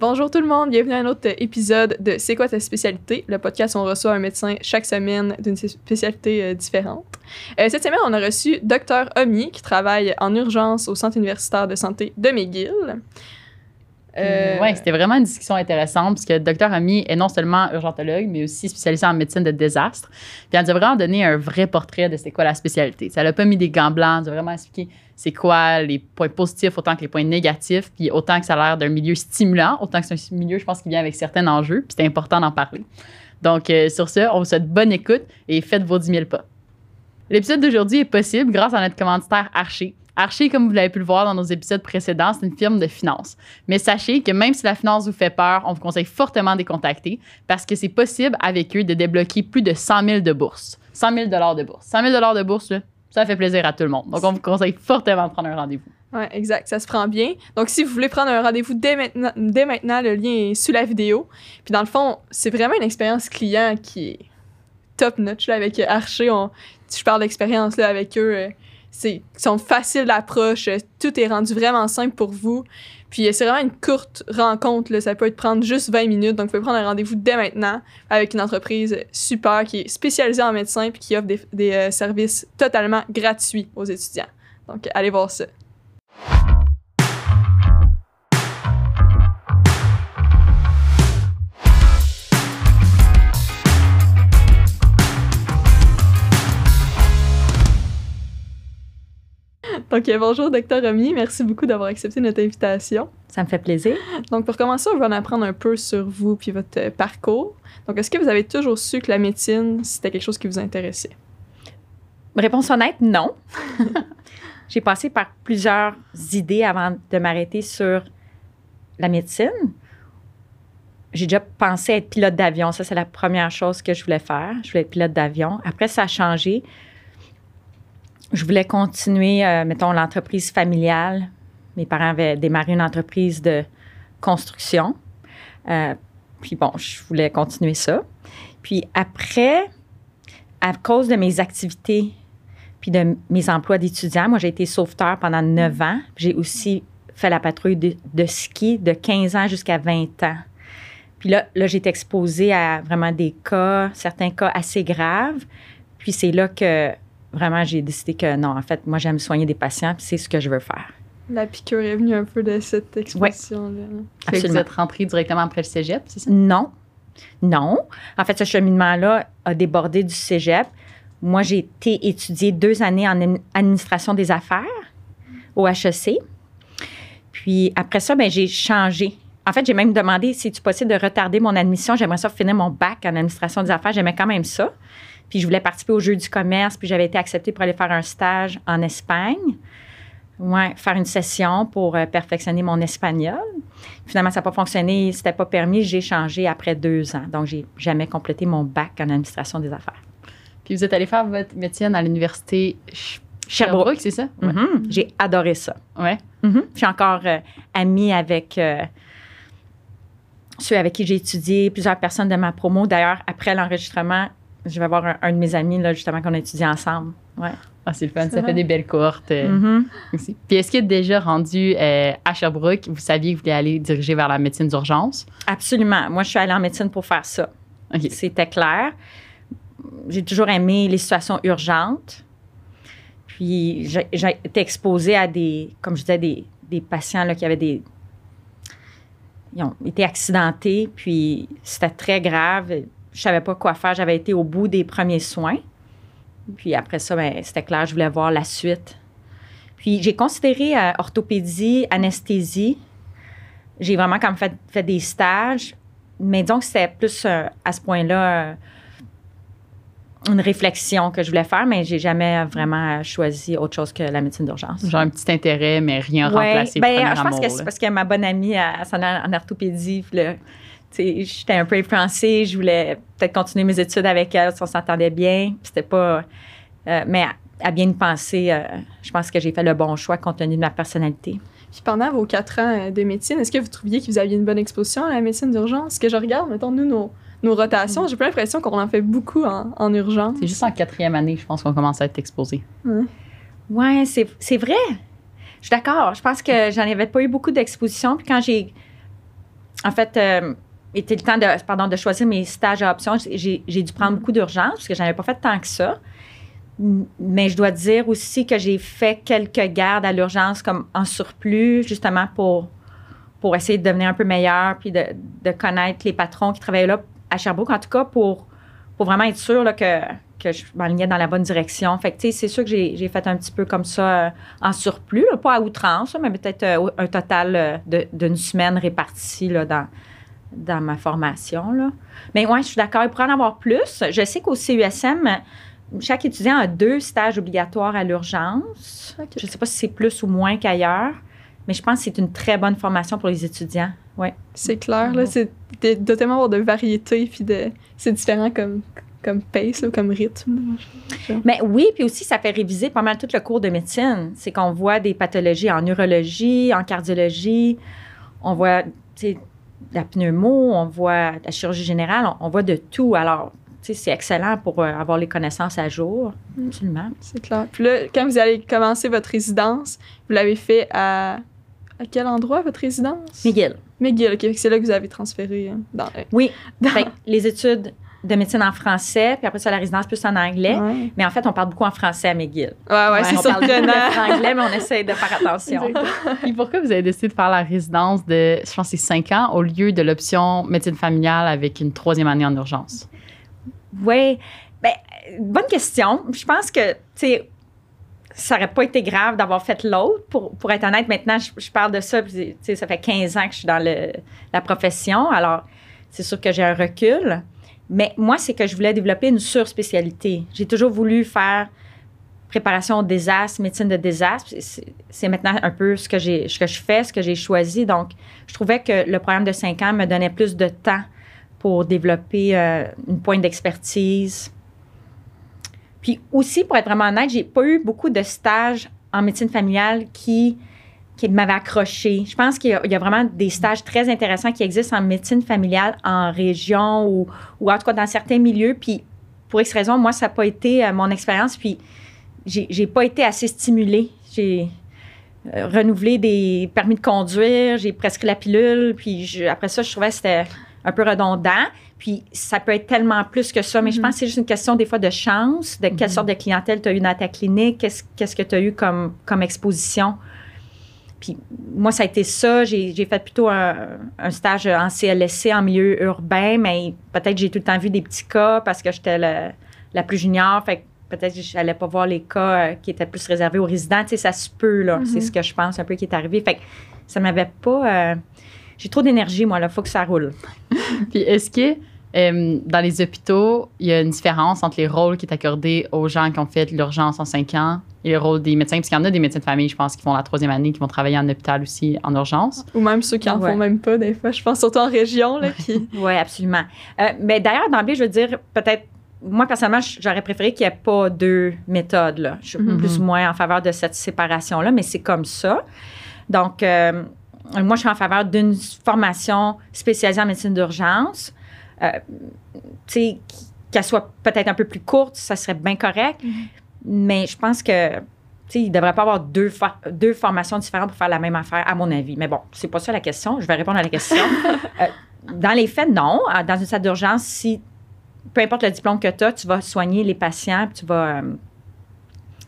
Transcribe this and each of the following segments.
Bonjour tout le monde, bienvenue à un autre épisode de C'est quoi ta spécialité? Le podcast où on reçoit un médecin chaque semaine d'une spécialité euh, différente. Euh, cette semaine, on a reçu Dr Omi qui travaille en urgence au Centre universitaire de santé de McGill. Euh, oui, c'était vraiment une discussion intéressante parce que Dr Ami est non seulement urgentologue, mais aussi spécialisé en médecine de désastre. Puis elle nous a vraiment donné un vrai portrait de c'est quoi la spécialité. Ça n'a pas mis des gants blancs, elle a vraiment expliqué c'est quoi les points positifs autant que les points négatifs, puis autant que ça a l'air d'un milieu stimulant, autant que c'est un milieu, je pense, qui vient avec certains enjeux, puis c'est important d'en parler. Donc, euh, sur ce, on vous souhaite bonne écoute et faites vos 10 000 pas. L'épisode d'aujourd'hui est possible grâce à notre commanditaire Archer. Archer, comme vous l'avez pu le voir dans nos épisodes précédents, c'est une firme de finance. Mais sachez que même si la finance vous fait peur, on vous conseille fortement de les contacter parce que c'est possible avec eux de débloquer plus de 100 000 de bourse. 100 000 de bourse. 100 000 de bourse, ça fait plaisir à tout le monde. Donc, on vous conseille fortement de prendre un rendez-vous. Oui, exact. Ça se prend bien. Donc, si vous voulez prendre un rendez-vous dès maintenant, le lien est sous la vidéo. Puis, dans le fond, c'est vraiment une expérience client qui est top notch avec Archer. On, je parle d'expérience avec eux. Euh, c'est sont faciles d'approche. Tout est rendu vraiment simple pour vous. Puis c'est vraiment une courte rencontre. Là. Ça peut être prendre juste 20 minutes. Donc, vous pouvez prendre un rendez-vous dès maintenant avec une entreprise super qui est spécialisée en médecin puis qui offre des, des euh, services totalement gratuits aux étudiants. Donc, allez voir ça. Donc, bonjour, docteur Romy. Merci beaucoup d'avoir accepté notre invitation. Ça me fait plaisir. Donc, pour commencer, on va en apprendre un peu sur vous puis votre euh, parcours. Donc, est-ce que vous avez toujours su que la médecine, c'était quelque chose qui vous intéressait? Réponse honnête, non. J'ai passé par plusieurs idées avant de m'arrêter sur la médecine. J'ai déjà pensé être pilote d'avion. Ça, c'est la première chose que je voulais faire. Je voulais être pilote d'avion. Après, ça a changé je voulais continuer, euh, mettons, l'entreprise familiale. Mes parents avaient démarré une entreprise de construction. Euh, puis bon, je voulais continuer ça. Puis après, à cause de mes activités puis de mes emplois d'étudiant, moi, j'ai été sauveteur pendant neuf ans. J'ai aussi fait la patrouille de, ski de 15 ans jusqu'à 20 ans. Puis là, là j'ai été exposée à vraiment des cas, certains cas assez graves. Puis c'est là que vraiment, j'ai décidé que non, en fait, moi, j'aime soigner des patients, puis c'est ce que je veux faire. La piqûre est venue un peu de cette expression-là. Ouais. Vous êtes rentré directement après le cégep, c'est ça? Non. Non. En fait, ce cheminement-là a débordé du cégep. Moi, j'ai été étudier deux années en administration des affaires au HEC. Puis après ça, ben, j'ai changé. En fait, j'ai même demandé si tu possible de retarder mon admission? J'aimerais ça finir mon bac en administration des affaires. J'aimais quand même ça. Puis je voulais participer au jeu du commerce, puis j'avais été acceptée pour aller faire un stage en Espagne. Ouais, faire une session pour euh, perfectionner mon espagnol. Finalement, ça n'a pas fonctionné, c'était pas permis. J'ai changé après deux ans. Donc, j'ai jamais complété mon bac en administration des affaires. Puis vous êtes allé faire votre médecine à l'université Sherbrooke, c'est ça? Mm-hmm. J'ai adoré ça. Ouais. Mm-hmm. Je suis encore euh, amie avec euh, ceux avec qui j'ai étudié, plusieurs personnes de ma promo. D'ailleurs, après l'enregistrement, je vais voir un, de mes amis, là, justement, qu'on a étudié ensemble. Ouais. Ah, c'est le fun. Ça fait des belles cohortes euh, mm-hmm. aussi. Puis est-ce que déjà rendu euh, à Sherbrooke, vous saviez que vous vouliez aller diriger vers la médecine d'urgence? Absolument. Moi, je suis allée en médecine pour faire ça. C'était clair. J'ai toujours aimé les situations urgentes. Puis j'ai été exposée à des, comme je disais, des, des patients là, qui avaient des. Ils ont été accidentés, puis c'était très grave je savais pas quoi faire. J'avais été au bout des premiers soins. Puis après ça, ben, c'était clair, je voulais voir la suite. Puis j'ai considéré euh, orthopédie, anesthésie. J'ai vraiment comme fait, fait des stages. Mais donc, c'était plus euh, à ce point-là euh, une réflexion que je voulais faire, mais j'ai jamais vraiment choisi autre chose que la médecine d'urgence. Genre un petit intérêt, mais rien ouais, remplacé. Ben, je pense que c'est parce que ma bonne amie, elle, s'en en orthopédie. Puis j'étais un peu influencée. Je voulais peut-être continuer mes études avec elle si on s'entendait bien. C'était pas. Euh, mais à, bien y penser, euh, je pense que j'ai fait le bon choix compte tenu de ma personnalité. Puis pendant vos quatre ans euh, de médecine, est-ce que vous trouviez que vous aviez une bonne exposition à la médecine d'urgence? Ce que je regarde, mettons, nous, nos, nos rotations, j'ai pas l'impression qu'on en fait beaucoup en, en urgence. C'est juste en quatrième année, je pense qu'on commence à être exposé. Oui, ouais, c'est vrai. Je suis d'accord. Je pense que j'en avais pas eu beaucoup d'exposition. Puis quand j'ai en fait, euh, était le temps de, pardon, de choisir mes stages à option. J'ai dû prendre beaucoup d'urgence parce que je n'avais pas fait tant que ça. Mais je dois dire aussi que j'ai fait quelques gardes à l'urgence comme en surplus, justement pour, pour essayer de devenir un peu meilleur puis de, de connaître les patrons qui travaillaient là à Sherbrooke, en tout cas pour, pour vraiment être sûr là, que, que je m'alignais dans la bonne direction. Fait c'est sûr que j'ai fait un petit peu comme ça euh, en surplus, pas à outrance, mais peut-être euh, un total euh, d'une semaine répartie là, dans, dans ma formation. Là. Mais oui, je suis d'accord. Il pourrait en avoir plus. Je sais qu'au CUSM, chaque étudiant a deux stages obligatoires à l'urgence. Je ne sais pas si c'est plus ou moins qu'ailleurs, mais je pense que c'est une très bonne formation pour les étudiants. Ouais. C'est clair, là, c'est de, tellement avoir de variété, puis de, c'est différent comme, comme pace, comme rythme. Mais oui, puis aussi, ça fait réviser pas mal tout le cours de médecine. C'est qu'on voit des pathologies en neurologie, en cardiologie, on voit la pneumo, on voit la chirurgie générale, on voit de tout. Alors, c'est excellent pour euh, avoir les connaissances à jour. Mm. Absolument. C'est clair. Puis là, quand vous allez commencer votre résidence, vous l'avez fait à, à quel endroit, votre résidence? McGill. McGill, OK. C'est là que vous avez transféré. Hein, dans, oui. les études de médecine en français, puis après ça, la résidence plus en anglais. Mais en fait, on parle beaucoup en français à McGill. Ouais, ouais, c'est surprenant. On parle en anglais, mais on essaie de faire attention. Et pourquoi vous avez décidé de faire la résidence de, je pense, c'est cinq ans au lieu de l'option médecine familiale avec une troisième année en urgence? Oui. Ben, bonne question. Je pense que, tu sais, ça n'aurait pas été grave d'avoir fait l'autre. Pour, pour être honnête, maintenant, je, parle de ça, puis, ça fait 15 ans que je suis dans le, la profession. Alors, c'est sûr que j'ai un recul. Mais moi, c'est que je voulais développer une surspécialité. J'ai toujours voulu faire préparation au désastre, médecine de désastre. C'est maintenant un peu ce que, je fais, ce que j'ai choisi. Donc, je trouvais que le programme de 5 ans me donnait plus de temps pour développer euh, une pointe d'expertise. Puis aussi, pour être vraiment honnête, j'ai pas eu beaucoup de stages en médecine familiale qui, qui m'avaient accroché. Je pense qu'il y, a vraiment des stages très intéressants qui existent en médecine familiale en région ou, ou en tout cas dans certains milieux. Puis pour X raison, moi, ça n'a pas été euh, mon expérience. Puis j'ai pas été assez stimulée. J'ai euh, renouvelé des permis de conduire, j'ai prescrit la pilule. Puis après ça, je trouvais que c'était un peu redondant. Puis ça peut être tellement plus que ça, mais je mhm. pense que c'est juste une question des fois de chance, de quelle mhm. sorte de clientèle tu as eu dans ta clinique, qu'est-ce, que tu as eu comme, comme exposition. Puis moi, ça a été ça. J'ai, fait plutôt un, stage en CLSC en milieu urbain, mais peut-être j'ai tout le temps vu des petits cas parce que j'étais la, plus junior. Fait peut-être que je n'allais pas voir les cas euh, qui étaient plus réservés aux résidents. Tu sais, ça se peut, là. C'est mhm. ce que je pense un peu qui est arrivé. Fait que ça m'avait pas... Euh, j'ai trop d'énergie, moi, là, il faut que ça roule. Puis est-ce que euh, dans les hôpitaux, il y a une différence entre les rôles qui est accordé aux gens qui ont fait l'urgence en cinq ans et le rôle des médecins? Parce qu'il y en a des médecins de famille, je pense, qui font la troisième année, qui vont travailler en hôpital aussi en urgence. Ou même ceux qui en font même pas, des fois. Je pense surtout en région. Là, oui, absolument. Euh, mais d'ailleurs, d'emblée, je veux dire, peut-être moi, personnellement, j'aurais préféré qu'il n'y ait pas deux méthodes. Là. Je suis mm-hmm. plus ou moins en faveur de cette séparation-là, mais c'est comme ça. Donc, euh, moi, je suis en faveur d'une formation spécialisée en médecine d'urgence. Euh, qu'elle soit peut-être un peu plus courte, ça serait bien correct. Mm-hmm. Mais je pense que il ne devrait pas avoir deux, deux formations différentes pour faire la même affaire, à mon avis. Mais bon, c'est pas ça la question. Je vais répondre à la question. Euh, dans les faits, non. Euh, dans une salle d'urgence, si peu importe le diplôme que tu as, tu vas soigner les patients, tu vas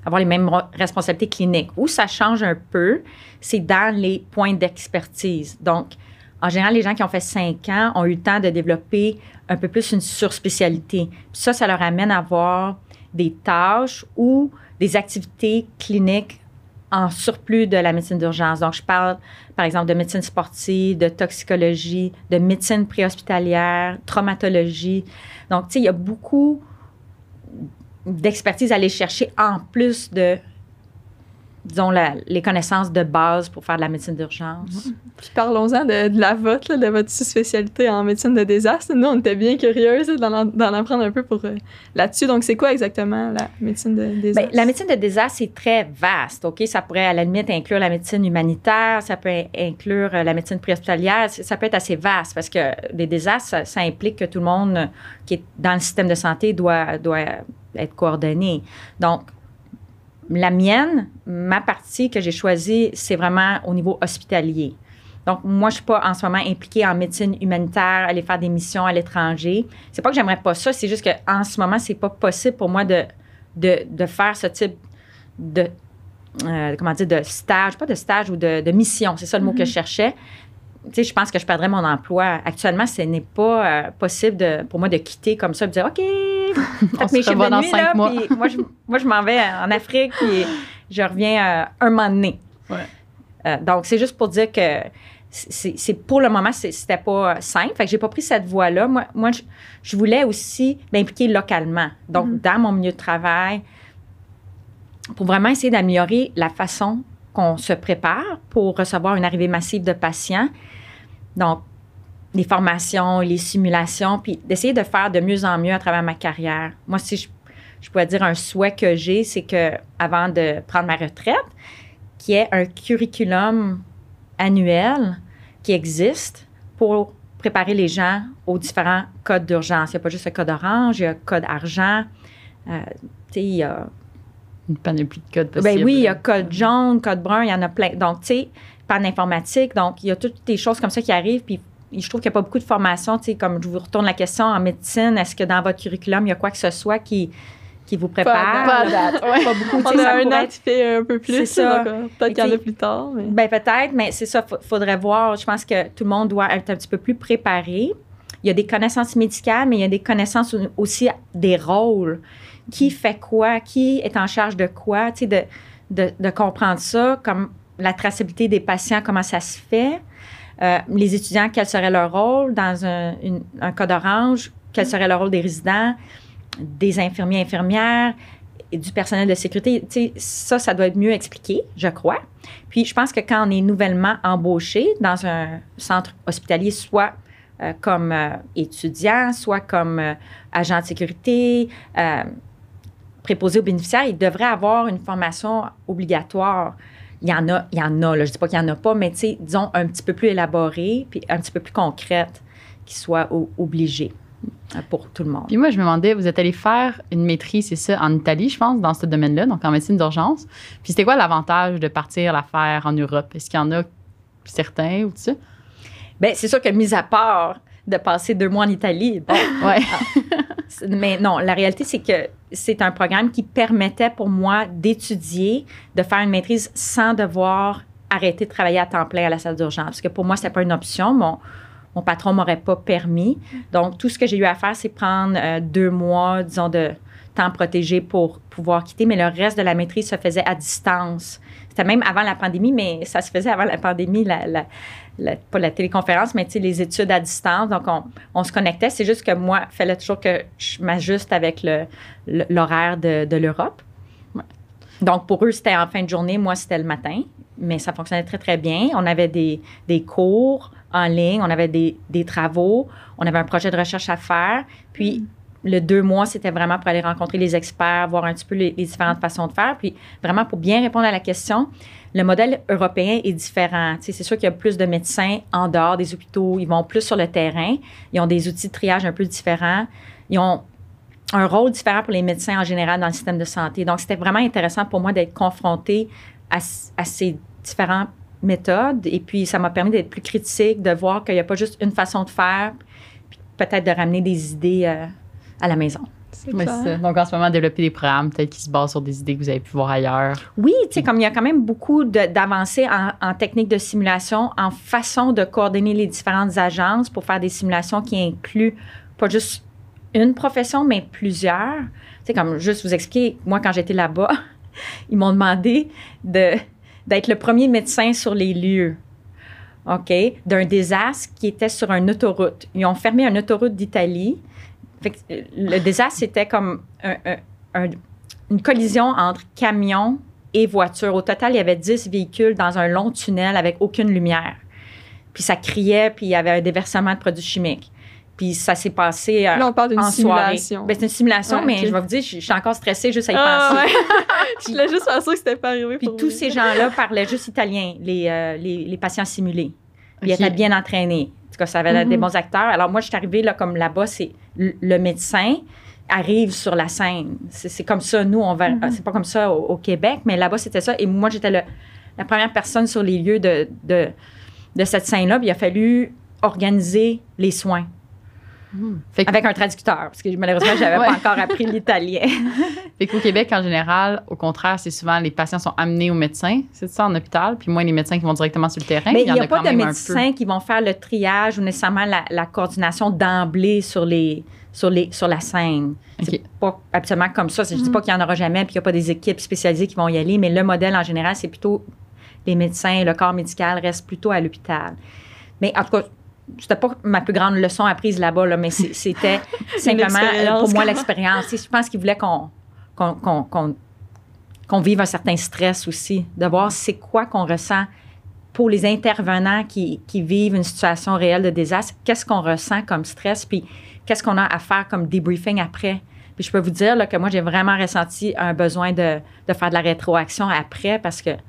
avoir les mêmes responsabilités cliniques. Où ça change un peu, c'est dans les points d'expertise. Donc, en général, les gens qui ont fait cinq ans ont eu le temps de développer un peu plus une surspécialité. Ça, ça leur amène à avoir des tâches ou des activités cliniques en surplus de la médecine d'urgence. Donc, je parle, par exemple, de médecine sportive, de toxicologie, de médecine préhospitalière, traumatologie. Donc, tu sais, il y a beaucoup d'expertise à aller chercher en plus de disons, les connaissances de base pour faire de la médecine d'urgence. Mhm. Puis parlons-en de, la vôtre, de votre spécialité en médecine de désastre. Nous, on était bien curieux d'en apprendre un peu pour euh, là-dessus. Donc, c'est quoi exactement la médecine de désastre? Bien, la médecine de désastre, c'est très vaste, OK? Ça pourrait, à la limite, inclure la médecine humanitaire, ça peut inclure euh, la médecine préhospitalière, ça peut être assez vaste parce que les désastres, ça, implique que tout le monde qui est dans le système de santé doit, doit être coordonné. Donc, la mienne, ma partie que j'ai choisie, c'est vraiment au niveau hospitalier. Donc, moi, je suis pas en ce moment impliquée en médecine humanitaire, aller faire des missions à l'étranger. C'est pas que j'aimerais pas ça, c'est juste qu'en ce moment, c'est pas possible pour moi de, de, de faire ce type de, euh, comment dire, de stage, pas de stage ou de, de mission, c'est ça le mot que je cherchais. Tu sais, je pense que je perdrais mon emploi. Actuellement, ce n'est pas euh, possible de, pour moi de quitter comme ça et de dire OK, faites mes chiffres de dans nuit, là, mois. puis moi, je, moi, je m'en vais en Afrique puis je reviens euh, un moment donné. Ouais. Euh, donc, c'est juste pour dire que c'est pour le moment, c'était pas simple. Fait que j'ai pas pris cette voie-là. Moi, moi je, je voulais aussi m'impliquer localement. Donc, dans mon milieu de travail, pour vraiment essayer d'améliorer la façon qu'on se prépare pour recevoir une arrivée massive de patients. Donc, les formations, les simulations, puis d'essayer de faire de mieux en mieux à travers ma carrière. Moi, si je, je pourrais dire un souhait que j'ai, c'est que avant de prendre ma retraite, qu'il y ait un curriculum annuel qui existe pour préparer les gens aux différents codes d'urgence. Il n'y a pas juste le code orange, il y a le code argent. Euh, il Une panoplie de codes possibles. ben oui, il y a code jaune, code brun, il y en a plein. Donc, tu sais, panne informatique. Donc, il y a toutes des choses comme ça qui arrivent. Puis, je trouve qu'il n'y a pas beaucoup de formation. Tu sais, comme je vous retourne la question en médecine, est-ce que dans votre curriculum, il y a quoi que ce soit qui, qui vous prépare? Pas date, ouais. Pas beaucoup. On a un pourrait an qui fait un peu plus. Ça. donc, euh, Peut-être qu'il y en a plus tard. Mais... Ben peut-être, mais c'est ça, il faudrait voir. Je pense que tout le monde doit être un petit peu plus préparé. Il y a des connaissances médicales, mais il y a des connaissances au- aussi des rôles. Qui fait quoi? Qui est en charge de quoi? Tu sais, de, de, comprendre ça, comme la traçabilité des patients, comment ça se fait. Euh, les étudiants, quel serait leur rôle dans un, une- un code orange? Quel serait le rôle des résidents, des infirmiers, infirmières et du personnel de sécurité? Tu sais, ça, ça doit être mieux expliqué, je crois. Puis je pense que quand on est nouvellement embauché dans un centre hospitalier, soit euh, comme euh, étudiant, soit comme agent de sécurité, préposé aux bénéficiaires, il devrait avoir une formation obligatoire. Il y en a, il y en a, là, je dis pas qu'il y en a pas, mais disons un petit peu plus élaborée, puis un petit peu plus concrète, qui soit obligée euh, pour tout le monde. Puis moi, je me demandais, vous êtes allé faire une maîtrise, c'est ça, en Italie, je pense, dans ce domaine-là, donc en médecine d'urgence. Puis c'était quoi l'avantage de partir la faire en Europe? Est-ce qu'il y en a certains ou tout ça? Ben, c'est sûr que, mis à part de passer deux mois en Italie, bon, Ouais. C'est- Mais non, la réalité, c'est que c'est un programme qui permettait pour moi d'étudier, de faire une maîtrise sans devoir arrêter de travailler à temps plein à la salle d'urgence. Parce que pour moi, c'était pas une option. Mon, mon patron m'aurait pas permis. Donc, tout ce que j'ai eu à faire, c'est prendre euh, deux mois, disons, de temps protégé pour pouvoir quitter. Mais le reste de la maîtrise se faisait à distance. C'était même avant la pandémie, mais ça se faisait avant la pandémie, la, la- la- pas la téléconférence, mais les études à distance. Donc, on, on se connectait. C'est juste que moi, il fallait toujours que je m'ajuste avec le- le- l'horaire de, de l'Europe. Donc, pour eux, c'était en fin de journée. Moi, c'était le matin. Mais ça fonctionnait très, très bien. On avait des, des cours en ligne, on avait des, des travaux, on avait un projet de recherche à faire. Puis, le deux mois, c'était vraiment pour aller rencontrer les experts, voir un petit peu les, différentes façons de faire. Puis, vraiment, pour bien répondre à la question, le modèle européen est différent. C'est sûr qu'il y a plus de médecins en dehors des hôpitaux. Ils vont plus sur le terrain. Ils ont des outils de triage un peu différents. Ils ont un rôle différent pour les médecins en général dans le système de santé. Donc, c'était vraiment intéressant pour moi d'être confrontée à, c- à ces différentes méthodes. Et puis, ça m'a permis d'être plus critique, de voir qu'il n'y a pas juste une façon de faire, puis peut-être de ramener des idées euh, à la maison. Ça. Donc en ce moment, développer des programmes peut-être qui se basent sur des idées que vous avez pu voir ailleurs. Oui, tu sais, comme il y a quand même beaucoup d'avancées en, en technique de simulation, en façon de coordonner les différentes agences pour faire des simulations qui incluent pas juste une profession, mais plusieurs. Tu sais, comme juste vous expliquer, moi, quand j'étais là-bas, ils m'ont demandé de d'être le premier médecin sur les lieux. OK? D'un désastre qui était sur une autoroute. Ils ont fermé une autoroute d'Italie. Fait que, euh, le désastre, c'était comme un- un- un- une collision entre camion et voiture. Au total, il y avait 10 véhicules dans un long tunnel avec aucune lumière. Puis ça criait, puis il y avait un déversement de produits chimiques. Puis ça s'est passé euh, Là, on parle d'une en soirée. simulation. Ben, c'est une simulation, Ouais, mais je vais vous dire, je, je suis encore stressée juste à y Ah, penser. ouais. Je voulais juste faire sûr que c'était pas arrivé. Puis pour tous vous. ces gens-là parlaient juste italien, les, euh, les, les patients simulés. Puis ils Ok. étaient bien entraînés. En tout cas, ça avait des Mhm. bons acteurs. Alors moi, je suis arrivée là, comme là-bas, c'est le médecin arrive sur la scène. C'est comme ça, nous, on va. Mhm. C'est pas comme ça au, au Québec, mais là-bas, c'était ça. Et moi, j'étais la première personne sur les lieux de, de, de cette scène-là, puis il a fallu organiser les soins. Fait que- Avec un traducteur, parce que malheureusement, je n'avais Ouais. pas encore appris l'italien. Fait qu'au Québec, en général, au contraire, c'est souvent les patients sont amenés au médecin, c'est ça, en hôpital, puis moins les médecins qui vont directement sur le terrain. Mais il n'y a, pas de médecins qui vont faire le triage ou nécessairement la, la coordination d'emblée sur, les, sur, les, sur la scène. C'est Ok. pas absolument comme ça. Je ne dis pas qu'il n'y en aura jamais puis qu'il n'y a pas des équipes spécialisées qui vont y aller, mais le modèle en général, c'est plutôt les médecins, le corps médical reste plutôt à l'hôpital. Mais en tout cas, c'était pas ma plus grande leçon apprise là-bas, là, mais c'était simplement euh, pour moi l'expérience. Je pense qu'ils voulaient qu'on vive un certain stress aussi, de voir c'est quoi qu'on ressent pour les intervenants qui, qui vivent une situation réelle de désastre, qu'est-ce qu'on ressent comme stress, puis qu'est-ce qu'on a à faire comme debriefing après? Puis je peux vous dire là, que moi, j'ai vraiment ressenti un besoin de, de faire de la rétroaction après parce que, tu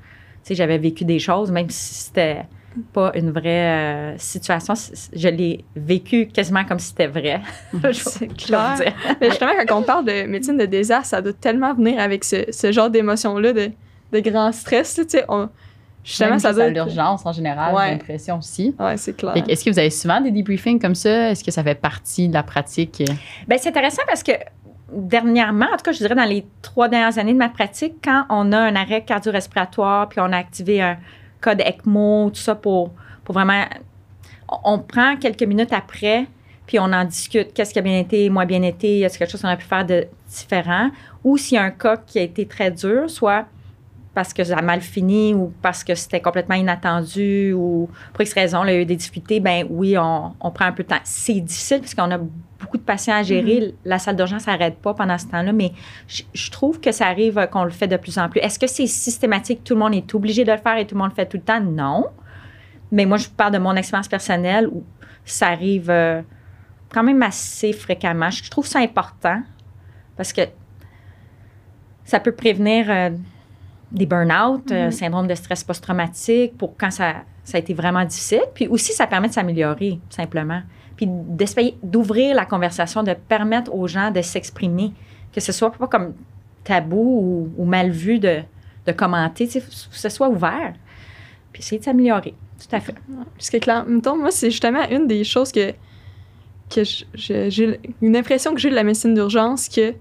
sais, j'avais vécu des choses, même si c'était pas une vraie euh, situation, je l'ai vécu quasiment comme si c'était vrai. Je- C'est clair. dire. Mais justement, quand on parle de médecine de désastre, ça doit tellement venir avec ce, ce genre d'émotion-là, de, de grand stress. là, Tu sais, on- justement, Même ça doit être- l'urgence en général, Ouais. j'ai l'impression aussi. Ouais, c'est clair. Est-ce que vous avez souvent des debriefings comme ça? Est-ce que ça fait partie de la pratique? Bien, c'est intéressant parce que dernièrement, en tout cas, je dirais dans les trois dernières années de ma pratique, quand on a un arrêt cardio-respiratoire, puis on a activé un code ECMO, tout ça pour, pour vraiment. On, prend quelques minutes après, puis on en discute. Qu'est-ce qui a bien été, moins bien été? A quelque chose qu'on a pu faire de différent? Ou s'il y a un cas qui a été très dur, soit parce que ça a mal fini ou parce que c'était complètement inattendu ou pour X raison, il y a eu des difficultés, ben oui, on, on prend un peu de temps. C'est difficile parce qu'on a beaucoup de patients à gérer. La salle d'urgence n'arrête pas pendant ce temps-là, mais je, je trouve que ça arrive euh, qu'on le fait de plus en plus. Est-ce que c'est systématique, tout le monde est obligé de le faire et tout le monde le fait tout le temps? Non. Mais moi, je vous parle de mon expérience personnelle où ça arrive euh, quand même assez fréquemment. Je trouve ça important parce que ça peut prévenir euh, des burn-out, euh, syndrome de stress post-traumatique pour quand ça, ça a été vraiment difficile. Puis aussi, ça permet de s'améliorer, simplement. Puis d'essayer d'ouvrir la conversation, de permettre aux gens de s'exprimer, que ce soit pas comme tabou ou, ou mal vu de, de commenter, que ce soit ouvert. Puis essayer de s'améliorer. Tout à fait. Parce que, clair, mettons, moi, c'est justement une des choses que, j'ai une impression que j'ai de la médecine d'urgence que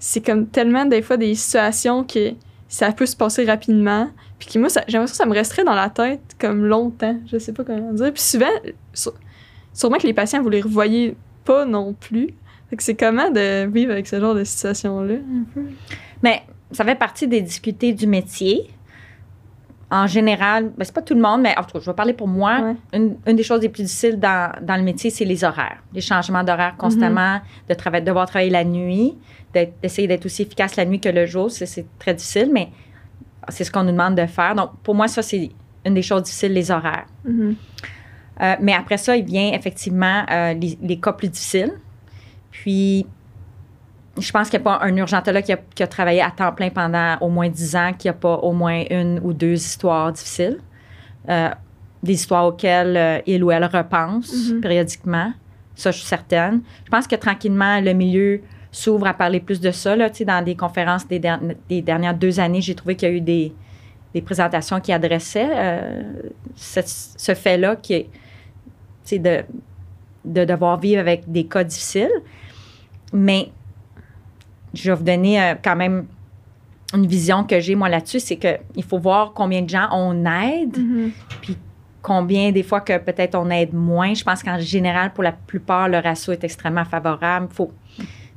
c'est comme tellement des fois des situations que ça peut se passer rapidement. Puis que moi, j'ai l'impression que ça me resterait dans la tête comme longtemps. Je sais pas comment dire. Puis souvent, sûrement que les patients, vous les revoyez pas non plus. C'est comment de vivre avec ce genre de situation-là, un peu? Mais ça fait partie des difficultés du métier. En général, ben, c'est pas tout le monde, mais en tout cas, je vais parler pour moi. Ouais. Une, une des choses les plus difficiles dans, dans le métier, c'est les horaires. Les changements d'horaire constamment, de trava- devoir travailler la nuit, d'essayer d'être aussi efficace la nuit que le jour, c'est- c'est très difficile, mais c'est ce qu'on nous demande de faire. Donc, pour moi, ça, c'est une des choses difficiles, les horaires. Mhm. Euh, mais après ça, il vient effectivement euh, les, les cas plus difficiles. Puis, je pense qu'il n'y a pas un urgentologue qui a, qui a travaillé à temps plein pendant au moins 10 ans, qui n'a pas au moins une ou deux histoires difficiles. Euh, des histoires auxquelles il ou elle repense Mhm. périodiquement. Ça, je suis certaine. Je pense que tranquillement, le milieu s'ouvre à parler plus de ça. Là, dans des conférences des, der- des dernières deux années, j'ai trouvé qu'il y a eu des, des présentations qui adressaient euh, ce, ce fait-là, qui est de, de devoir vivre avec des cas difficiles. Mais je vais vous donner euh, quand même une vision que j'ai, moi, là-dessus, c'est qu'il faut voir combien de gens on aide, Mhm. combien des fois que peut-être on aide moins. Je pense qu'en général, pour la plupart, le ratio est extrêmement favorable. Faut,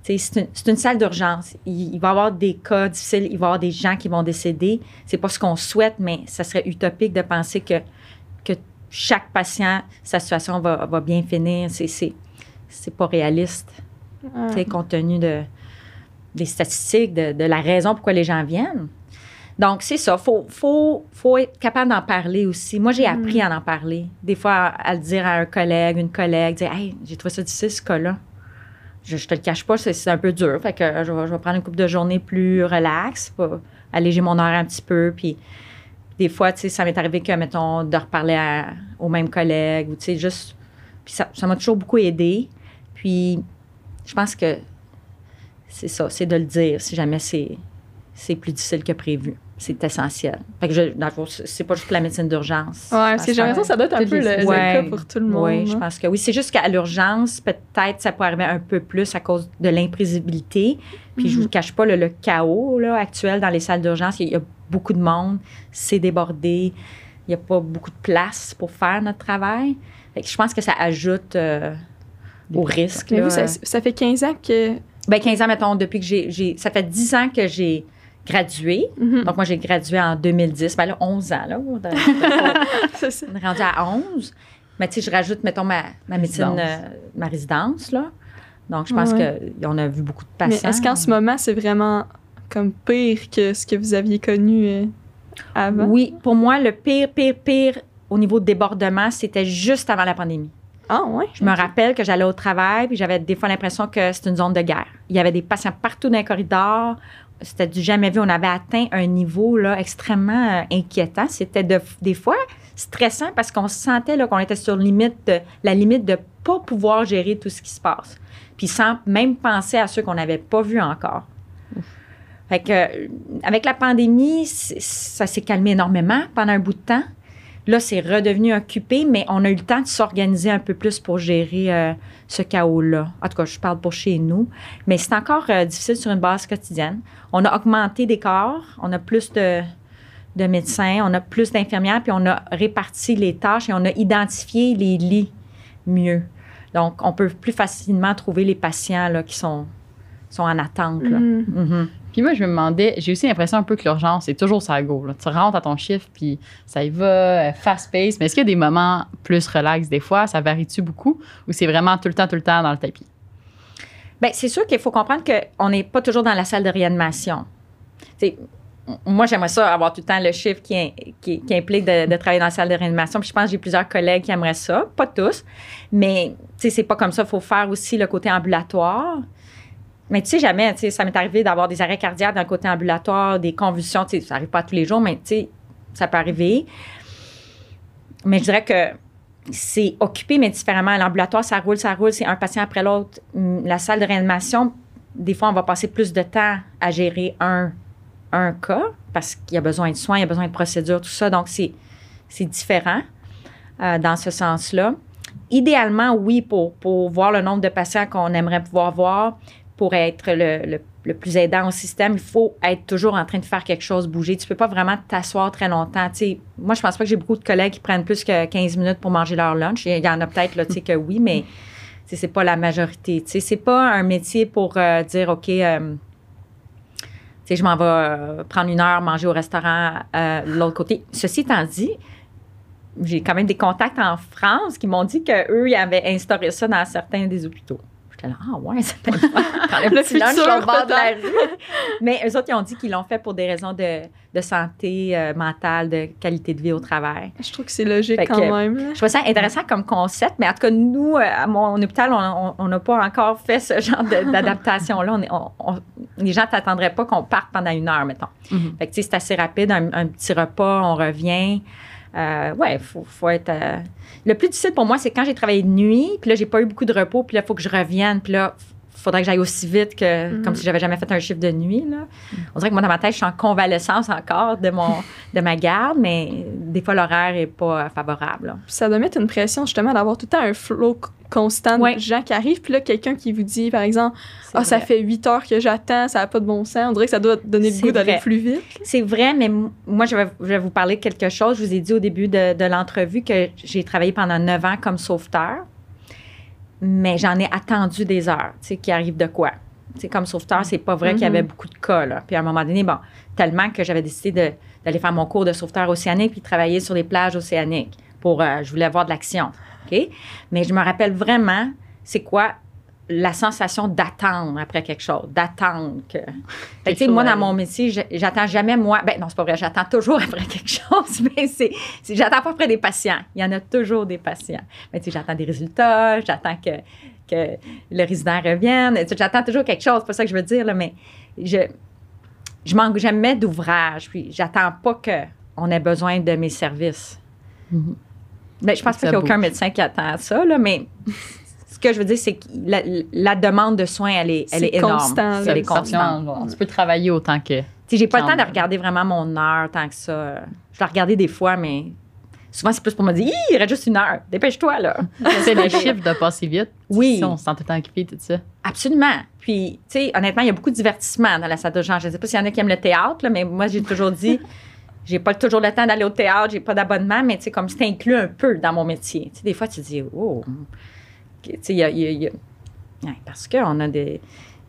c'est une, c'est une salle d'urgence. Il, il va y avoir des cas difficiles, il va y avoir des gens qui vont décéder. C'est pas ce qu'on souhaite, mais ça serait utopique de penser que chaque patient, sa situation va, va bien finir. C'est, pas réaliste, Ah. compte tenu de, des statistiques, de, de la raison pourquoi les gens viennent. Donc, c'est ça. Il faut, faut, faut être capable d'en parler aussi. Moi, j'ai appris à en parler. Des fois, à, à le dire à un collègue, une collègue, dire Hey, j'ai trouvé ça difficile, ce cas-là. Je, je te le cache pas, c'est, un peu dur. Fait que je vais, je vais prendre une couple de journées plus relax, pour alléger mon horaire un petit peu. Puis, des fois, tu sais, ça m'est arrivé que, mettons, de reparler à- au même collègue ou, tu sais, juste. Puis, ça, m'a toujours beaucoup aidé. Puis, je pense que c'est ça, c'est de le dire si jamais c'est plus difficile que prévu. C'est essentiel. Fait que je, dans le fond, c'est pas juste la médecine d'urgence. Ouais, parce que j'ai l'impression que ça doit être un peu les- le, cas pour tout le monde. Oui, je hein. pense que oui. C'est juste qu'à l'urgence, peut-être ça peut arriver un peu plus à cause de l'imprévisibilité. Puis je vous cache pas le, le chaos là, actuel dans les salles d'urgence. Il y a beaucoup de monde, c'est débordé. Il n'y a pas beaucoup de place pour faire notre travail. Fait que je pense que ça ajoute euh, au risque. Mais vous, ça, ça fait 15 ans que. Ben, 15 ans, mettons, depuis que j'ai- Ça fait 10 ans que j'ai gradué. Mhm. Donc, moi, j'ai gradué en 2010. Ben là, 11 ans, là. On est- C'est ça. on est rendu à 11. Mais tu sais, je rajoute, mettons, ma, ma médecine, euh, ma résidence, là. Donc, je pense Ouais. qu'on a vu beaucoup de patients. est-ce qu'en ce moment, c'est vraiment comme pire que ce que vous aviez connu euh, avant? Oui, pour moi, le pire, pire, pire au niveau de débordement, c'était juste avant la pandémie. Ah, ouais. Je me rappelle que j'allais au travail, puis j'avais des fois l'impression que c'était une zone de guerre. Il y avait des patients partout dans les corridors. C'était du jamais vu. On avait atteint un niveau là, extrêmement euh, inquiétant. C'était de- des fois stressant parce qu'on se sentait qu'on était sur limite de- la limite de pas pouvoir gérer tout ce qui se passe. Puis sans même penser à ceux qu'on n'avait pas vus encore. Fait que, euh, avec la pandémie, ça s'est calmé énormément pendant un bout de temps. Là, c'est redevenu occupé, mais on a eu le temps de s'organiser un peu plus pour gérer euh, ce chaos-là. En tout cas, je parle pour chez nous. Mais c'est encore euh, difficile sur une base quotidienne. On a augmenté des corps, on a plus de, de médecins, on a plus d'infirmières, puis on a réparti les tâches et on a identifié les lits mieux. Donc, on peut plus facilement trouver les patients là, qui sont, sont en attente. là. Mhm. Mhm. Puis moi, je me demandais, j'ai aussi l'impression un peu que l'urgence, c'est toujours ça go. là. Tu rentres à ton chiffre, puis ça y va, euh, fast-pace. Mais est-ce qu'il y a des moments plus relax des fois? Ça varie-tu beaucoup? Ou c'est vraiment tout le temps, tout le temps dans le tapis? Bien, c'est sûr qu'il faut comprendre qu'on n'est pas toujours dans la salle de réanimation. C'est- moi, j'aimerais ça avoir tout le temps le chiffre qui, implique de, de travailler dans la salle de réanimation. Puis je pense que j'ai plusieurs collègues qui aimeraient ça, pas tous, mais c'est pas comme ça. Il faut faire aussi le côté ambulatoire. Mais tu sais jamais, tu sais, ça m'est arrivé d'avoir des arrêts cardiaques le côté ambulatoire, des convulsions, tu sais, ça arrive pas tous les jours, mais tu sais, ça peut arriver. Mais je dirais que c'est occupé, mais différemment. L'ambulatoire, ça roule, ça roule, c'est un patient après l'autre. Hum, La salle de réanimation, des fois, on va passer plus de temps à gérer un, un cas parce qu'il y a besoin de soins, il y a besoin de procédures, tout ça. Donc, c'est, c'est différent euh, dans ce sens-là. Idéalement, oui, pour, pour voir le nombre de patients qu'on aimerait pouvoir voir, pour être le, le- le plus aidant au système, il faut être toujours en train de faire quelque chose, bouger. Tu peux pas vraiment t'asseoir très longtemps. Moi, je pense pas que j'ai beaucoup de collègues qui prennent plus que 15 minutes pour manger leur lunch. Il y en a peut-être là, tu sais, que oui, mais sais, c'est pas la majorité. Tu sais, c'est pas un métier pour euh, dire, OK, euh, je m'en vais euh, prendre une heure manger au restaurant de l'autre côté. Ceci étant dit, j'ai quand même des contacts en France qui m'ont dit qu'eux, ils avaient instauré ça dans certains des hôpitaux. Là, ah ouais, c'est peut-être Prendre le Le petit lunch le bord de la rue. Mais eux autres, ils ont dit qu'ils l'ont fait pour des raisons de, de santé euh, mentale, de qualité de vie au travail. Je trouve que c'est logique Fait quand que- même. Je trouve ça intéressant comme concept, mais en tout cas, nous, euh, à mon hôpital, on- n'a pas encore fait ce genre d'adaptation-là. On est- on- on- les gens ne t'attendraient pas qu'on parte pendant une heure, mettons. Mhm. Fait que, tu sais, c'est assez rapide, un, un petit repas, on revient. Euh, ouais, faut, faut être. euh, Le plus difficile pour moi, c'est quand j'ai travaillé de nuit, puis là, j'ai pas eu beaucoup de repos, puis là, il faut que je revienne, puis là, faudrait que j'aille aussi vite que Mhm. comme si j'avais jamais fait un chiffre de nuit. Là. On dirait que moi, dans ma tête, je suis en convalescence encore de, mon, de ma garde, mais des fois, l'horaire est pas favorable. là. Ça doit mettre une pression justement d'avoir tout le temps un flow constant Ouais. de gens qui arrivent. Puis là, quelqu'un qui vous dit, par exemple, ah, ça vrai. fait 8 heures que j'attends, ça n'a pas de bon sens. On dirait que ça doit donner le goût d'aller plus vite. C'est vrai, mais moi, je vais, je vais vous parler de quelque chose. Je vous ai dit au début de, de l'entrevue que j'ai travaillé pendant neuf ans comme sauveteur, mais j'en ai attendu des heures, tu sais, qui arrive de quoi. Tu sais, comme sauveteur, c'est pas vrai qu'il y avait Mhm. beaucoup de cas, là. Puis à un moment donné, bon, tellement que j'avais décidé de- d'aller faire mon cours de sauveteur océanique puis travailler sur les plages océaniques pour, euh, je voulais avoir de l'action, OK? Mais je me rappelle vraiment, c'est quoi? La sensation d'attendre après quelque chose, d'attendre que... Fait que, tu sais, moi, dans mon métier, j'attends jamais, moi... Ben non, c'est pas vrai, j'attends toujours après quelque chose, mais c'est... J'attends pas après des patients. Il y en a toujours des patients. Mais tu sais, j'attends des résultats, j'attends que, que le résident revienne. Tu sais, J'attends toujours quelque chose, c'est pas ça que je veux dire, là, mais je... Je manque jamais d'ouvrage, puis j'attends pas qu'on ait besoin de mes services. Ben, je pense pas qu'il n'y a aucun médecin qui attend ça, là, mais ce que je veux dire, c'est que la, la demande de soins, elle est, elle C'est est énorme. constant, là. Elle est Ça- ça- constante. genre, tu peux travailler autant que j'ai pas le temps de regarder vraiment mon heure tant que ça. Je vais regarder des fois, mais souvent, c'est plus pour me dire, il reste juste une heure. Dépêche-toi, là. C'est le chiffre de passer vite. Oui. Si on se sent tout le temps occupé, tout ça. Absolument. Puis, tu sais, honnêtement, il y a beaucoup de divertissement dans la salle d'urgence. Je ne sais pas s'il y en a qui aiment le théâtre, là, mais moi, j'ai toujours dit, j'ai pas toujours le temps d'aller au théâtre, j'ai pas d'abonnement, mais tu sais, comme c'est inclus un peu dans mon métier. Tu sais, des fois, tu te dis, oh, tu sais, il y a. y a- y a- parce qu'on a des,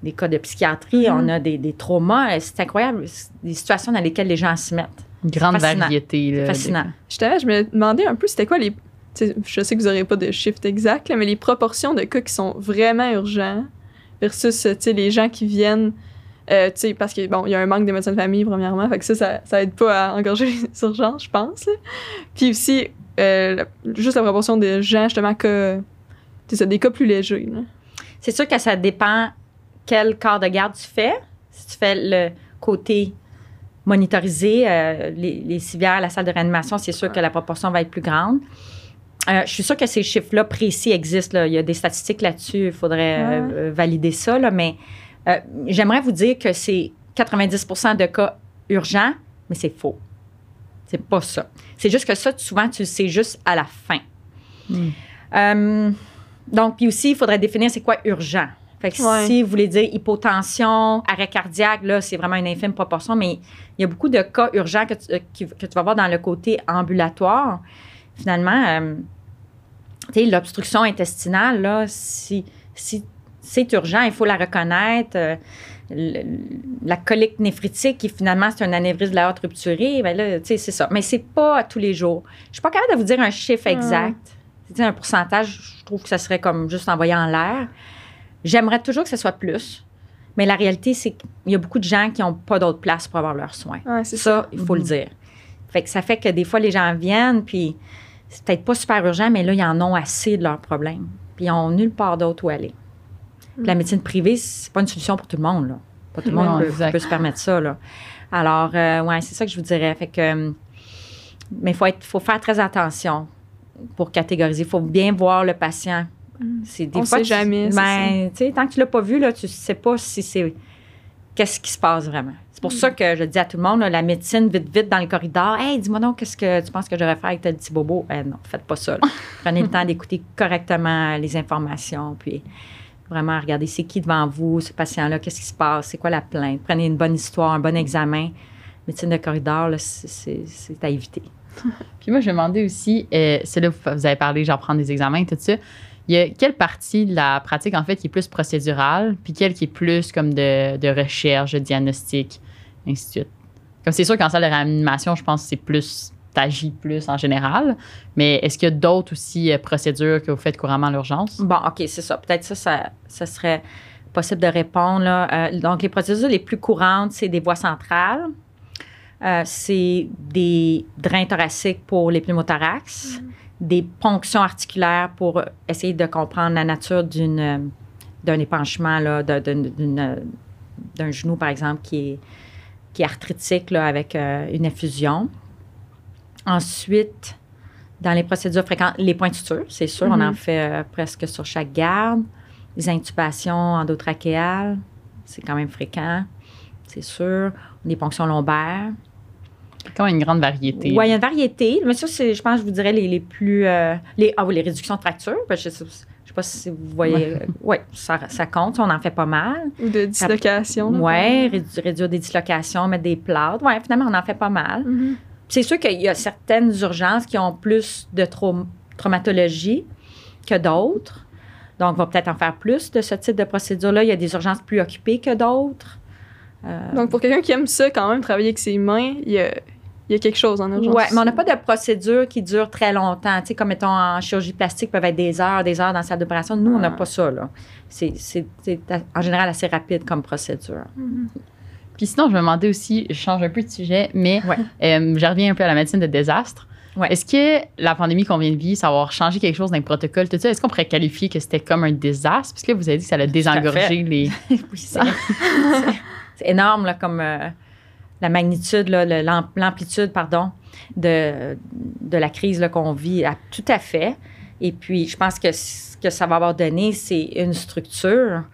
des cas de psychiatrie, on a des, des traumas. C'est incroyable, des situations dans lesquelles les gens se mettent. Une grande Fascinant. variété. là, fascinant. Je me demandais un peu c'était quoi les. Je sais que vous n'aurez pas de shift exact, là, mais les proportions de cas qui sont vraiment urgents versus euh, les gens qui viennent. euh, parce que bon, il y a un manque de médecins de famille, premièrement. Fait que ça, ça, ça aide pas à engorger les urgences, je pense. là. Puis aussi, euh, juste la proportion de gens, justement, que. C'est ça, des cas plus légers. C'est sûr que ça dépend quel corps de garde tu fais. Si tu fais le côté monitorisé, euh, les, les civières, la salle de réanimation, c'est sûr que la proportion va être plus grande. Euh, je suis sûre que ces chiffres-là précis existent. là. Il y a des statistiques là-dessus. Il faudrait euh, Ouais. euh, valider ça. là. mais j'aimerais vous dire que c'est 90% de cas urgents, mais c'est faux. C'est pas ça. C'est juste que ça, souvent, tu le sais juste à la fin. Hmm. Donc, puis aussi, il faudrait définir c'est quoi urgent. Fait que Ouais. si vous voulez dire hypotension, arrêt cardiaque, là, c'est vraiment une infime proportion, mais il y a beaucoup de cas urgents que tu, euh, que tu vas voir dans le côté ambulatoire. Finalement, euh, tu sais, l'obstruction intestinale, là, si, si c'est urgent, il faut la reconnaître. Euh, le- la colique néphritique, qui finalement, c'est un anévrisme de la haute rupturée, ben là, tu sais, c'est ça. Mais c'est pas à tous les jours. Je suis pas capable de vous dire un chiffre exact. Tu sais, un pourcentage, je trouve que ça serait comme juste envoyé en l'air. J'aimerais toujours que ce soit plus. Mais la réalité, c'est qu'il y a beaucoup de gens qui n'ont pas d'autre place pour avoir leurs soins. Ouais, Ça, il faut le Mhm. dire. Fait que ça fait que des fois, les gens viennent, puis c'est peut-être pas super urgent, mais là, ils en ont assez de leurs problèmes. Puis ils n'ont nulle part d'autre où aller. La médecine privée, c'est pas une solution pour tout le monde, là. Pas tout le monde Non, peut, se permettre ça, là. Alors, euh, ouais, c'est ça que je vous dirais. Fait que, euh, mais il faut, être- faut faire très attention pour catégoriser. Il faut bien voir le patient. C'est des On fois, sait tu- jamais, Ben, tu sais, tant que tu l'as pas vu, là, tu sais pas si c'est qu'est-ce qui se passe vraiment. C'est pour ça que je dis à tout le monde, là, la médecine, vite, vite, dans le corridor, hey, dis-moi donc, qu'est-ce que tu penses que je devrais faire avec tel petit bobo? Eh non, faites pas ça. là. Prenez le temps d'écouter correctement les informations, puis vraiment regarder c'est qui devant vous, ce patient-là, qu'est-ce qui se passe, c'est quoi la plainte? Prenez une bonne histoire, un bon examen. Médecine de corridor, c'est à éviter. Puis moi, je me demandais aussi, euh, c'est là vous avez parlé, genre prendre des examens, tout ça. Il y a quelle partie de la pratique, en fait, qui est plus procédurale, puis quelle qui est plus comme de, recherche, de diagnostic, ainsi de suite? Comme c'est sûr qu'en salle de réanimation, je pense que c'est plus, t'agis plus en général, mais est-ce qu'il y a d'autres aussi euh, procédures que vous faites couramment à l'urgence? Bon, OK, c'est ça. Peut-être ça, ça, ça serait possible de répondre. là. Euh, donc, les procédures les plus courantes, c'est des voies centrales. Euh, c'est des drains thoraciques pour les pneumothorax, des ponctions articulaires pour essayer de comprendre la nature d'une, euh, d'un épanchement, euh, d'un genou, par exemple, qui est, qui est arthritique là, avec euh, une effusion. Ensuite, dans les procédures fréquentes, les points de suture, c'est sûr, on en fait euh, presque sur chaque garde. Les intubations endotrachéales, c'est quand même fréquent, c'est sûr. Des ponctions lombaires. Comme une grande variété. Oui, il y a une variété. Mais ça, c'est, je pense, je vous dirais les, les plus. euh, les, ah oui, les réductions de fractures. parce que Je ne sais pas si vous voyez. Oui, ça, ça compte. On en fait pas mal. Ou de dislocation. Oui, réduire des dislocations, mettre des plâtres. Oui, finalement, on en fait pas mal. Mhm. C'est sûr qu'il y a certaines urgences qui ont plus de traum- traumatologie que d'autres. Donc, on va peut-être en faire plus de ce type de procédure-là. Il y a des urgences plus occupées que d'autres. Euh, Donc, pour quelqu'un qui aime ça, quand même, travailler avec ses mains, il y a, il y a quelque chose en urgence. Oui, mais on n'a pas de procédure qui dure très longtemps. Tu sais, comme mettons en chirurgie plastique, peuvent être des heures, des heures dans la salle d'opération. Nous, on n'a Ah. pas ça, là. C'est, c'est- c'est en général assez rapide comme procédure. Mhm. Puis sinon, je me demandais aussi, je change un peu de sujet, mais Ouais. euh, je reviens un peu à la médecine de désastre. Ouais. Est-ce que la pandémie qu'on vient de vivre, ça va avoir changé quelque chose dans les protocoles, tout ça? Est-ce qu'on pourrait qualifier que c'était comme un désastre? Parce que vous avez dit que ça allait désengorger les. oui, c'est, c'est- énorme, là, comme euh, la magnitude, l'amplitude, pardon, de, de la crise qu'on vit. à- tout à fait. Et puis, je pense que ce que ça va avoir donné, c'est une structure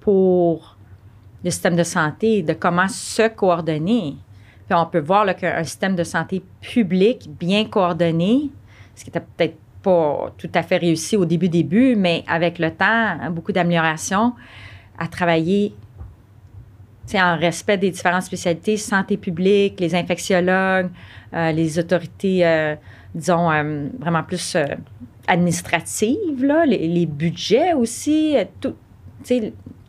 pour le système de santé, de comment se coordonner. Puis on peut voir qu'un système de santé public bien coordonné, ce qui était peut-être pas tout à fait réussi au début début, mais avec le temps, hein, beaucoup d'améliorations, à travailler en respect des différentes spécialités, santé publique, les infectiologues, euh, les autorités, euh, disons, euh, vraiment plus administratives, là, les, budgets aussi, tout,